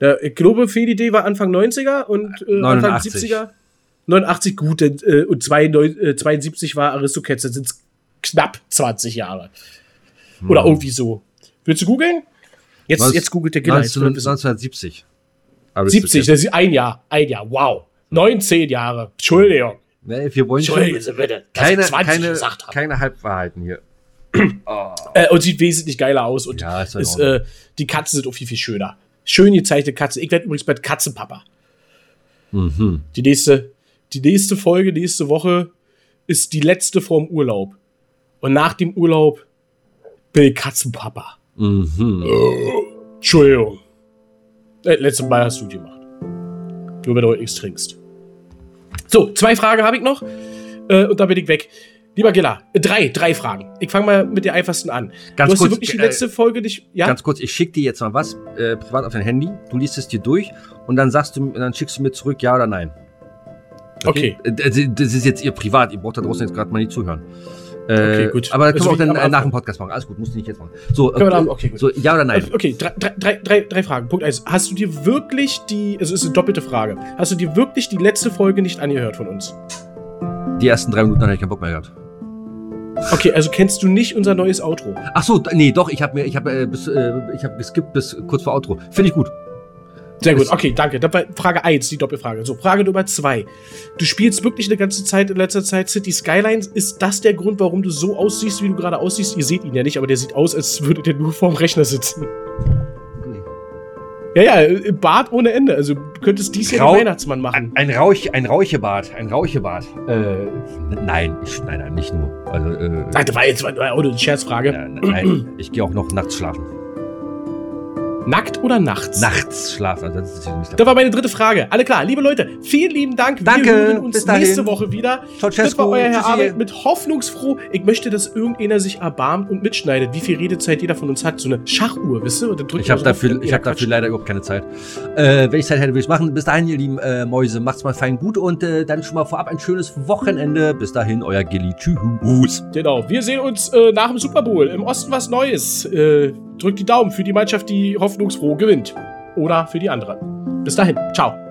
B: Ja, ich glaube, Feli war Anfang 90er und äh, Anfang
A: 89.
B: 70er. 89 gut, denn, äh, und zwei, neun- äh, 72 war Aristocats, dann sind es knapp 20 Jahre. Oder irgendwie so. Willst du googeln? Jetzt,
A: Was-
B: jetzt googelt der Giller. Jetzt will er
A: 19,
B: wissen.
A: 1970.
B: 70, das ist ein Jahr. Ein Jahr, wow. 19 Jahre. Entschuldigung.
A: Nee, wir wollen
B: Entschuldigen Sie bitte,
A: keine,
B: ich 20
A: keine, keine Halbwahrheiten hier.
B: Äh, und sieht wesentlich geiler aus. Und
A: Ja, ist in
B: ist, äh, die Katzen sind auch viel, viel schöner. Schön gezeichnete Katze. Ich werde übrigens bald Katzenpapa.
A: Mhm.
B: Die nächste, die nächste Folge, nächste Woche ist die letzte vorm Urlaub. Und nach dem Urlaub bin ich Katzenpapa.
A: Mhm.
B: Entschuldigung. Äh, letztes Mal hast du die gemacht. Nur wenn du heute nichts trinkst. So, zwei Fragen habe ich noch. Äh, und dann bin ich weg. Lieber Gilla, äh, drei, drei Fragen. Ich fange mal mit der einfachsten an.
A: Ganz
B: du hast
A: kurz,
B: wirklich die
A: äh,
B: letzte Folge nicht. Ja?
A: Ganz kurz, ich schicke dir jetzt mal was äh, privat auf dein Handy. Du liest es dir durch und dann sagst du, dann schickst du mir zurück, ja oder nein.
B: Okay.
A: Äh, Das das ist jetzt ihr privat. Ihr braucht da draußen jetzt gerade mal nicht zuhören. Äh,
B: Okay, gut.
A: Aber können
B: Also
A: wir auch dann äh, nach dem Podcast machen. Alles gut, musst du nicht jetzt machen. So, äh,
B: dann- okay, gut.
A: so ja oder nein?
B: Okay, drei, drei, drei, drei, Fragen. Punkt eins. Hast du dir wirklich die, also es ist eine doppelte Frage, hast du dir wirklich die letzte Folge nicht angehört von uns?
A: Die ersten drei Minuten hatte ich keinen Bock mehr gehabt.
B: Okay, also kennst du nicht unser neues Outro?
A: Ach so, nee, doch, ich habe mir, ich habe, äh, bis, äh, ich habe geskippt bis kurz vor Outro. Finde ich gut.
B: Sehr gut, okay, danke. War Frage 1, die Doppelfrage. So, Frage Nummer 2. Du spielst wirklich eine ganze Zeit in letzter Zeit City Skylines. Ist das der Grund, warum du so aussiehst, wie du gerade aussiehst? Ihr seht ihn ja nicht, aber der sieht aus, als würde der nur vorm Rechner sitzen. Ja, ja, im Bart ohne Ende. Also du könntest dies Jahr Weihnachtsmann machen.
A: Ein Rauch, ein Rauchebart, ein Rauchebart. Äh, nein, ich, nein, nein, nicht nur. Also, äh,
B: Nein, das war jetzt auch eine Scherzfrage.
A: äh, nein, ich gehe auch noch nachts schlafen.
B: Nackt oder nachts?
A: Nachts schlafen, also das ist nicht
B: Das war meine dritte Frage. Alle klar, liebe Leute, vielen lieben Dank.
A: Danke,
B: Wir hören uns nächste Woche wieder.
A: Ciao,
B: Das war euer Herr. Arbeit mit hoffnungsfroh. Ich möchte, dass irgendeiner sich erbarmt und mitschneidet, wie viel Redezeit jeder von uns hat. So eine Schachuhr, wisst ihr?
A: Ich habe
B: so
A: dafür, ich hab dafür leider überhaupt keine Zeit. Äh, wenn ich Zeit hätte, würde ich machen. Bis dahin, ihr lieben äh, Mäuse, macht's mal fein gut und äh, dann schon mal vorab ein schönes Wochenende. Bis dahin, euer Gilly. Tschüss.
B: Genau, wir sehen uns äh, nach dem Super Bowl. Im Osten was Neues. Äh, drückt die Daumen für die Mannschaft, die hoffnungsfroh gewinnt. Oder für die andere. Bis dahin, ciao.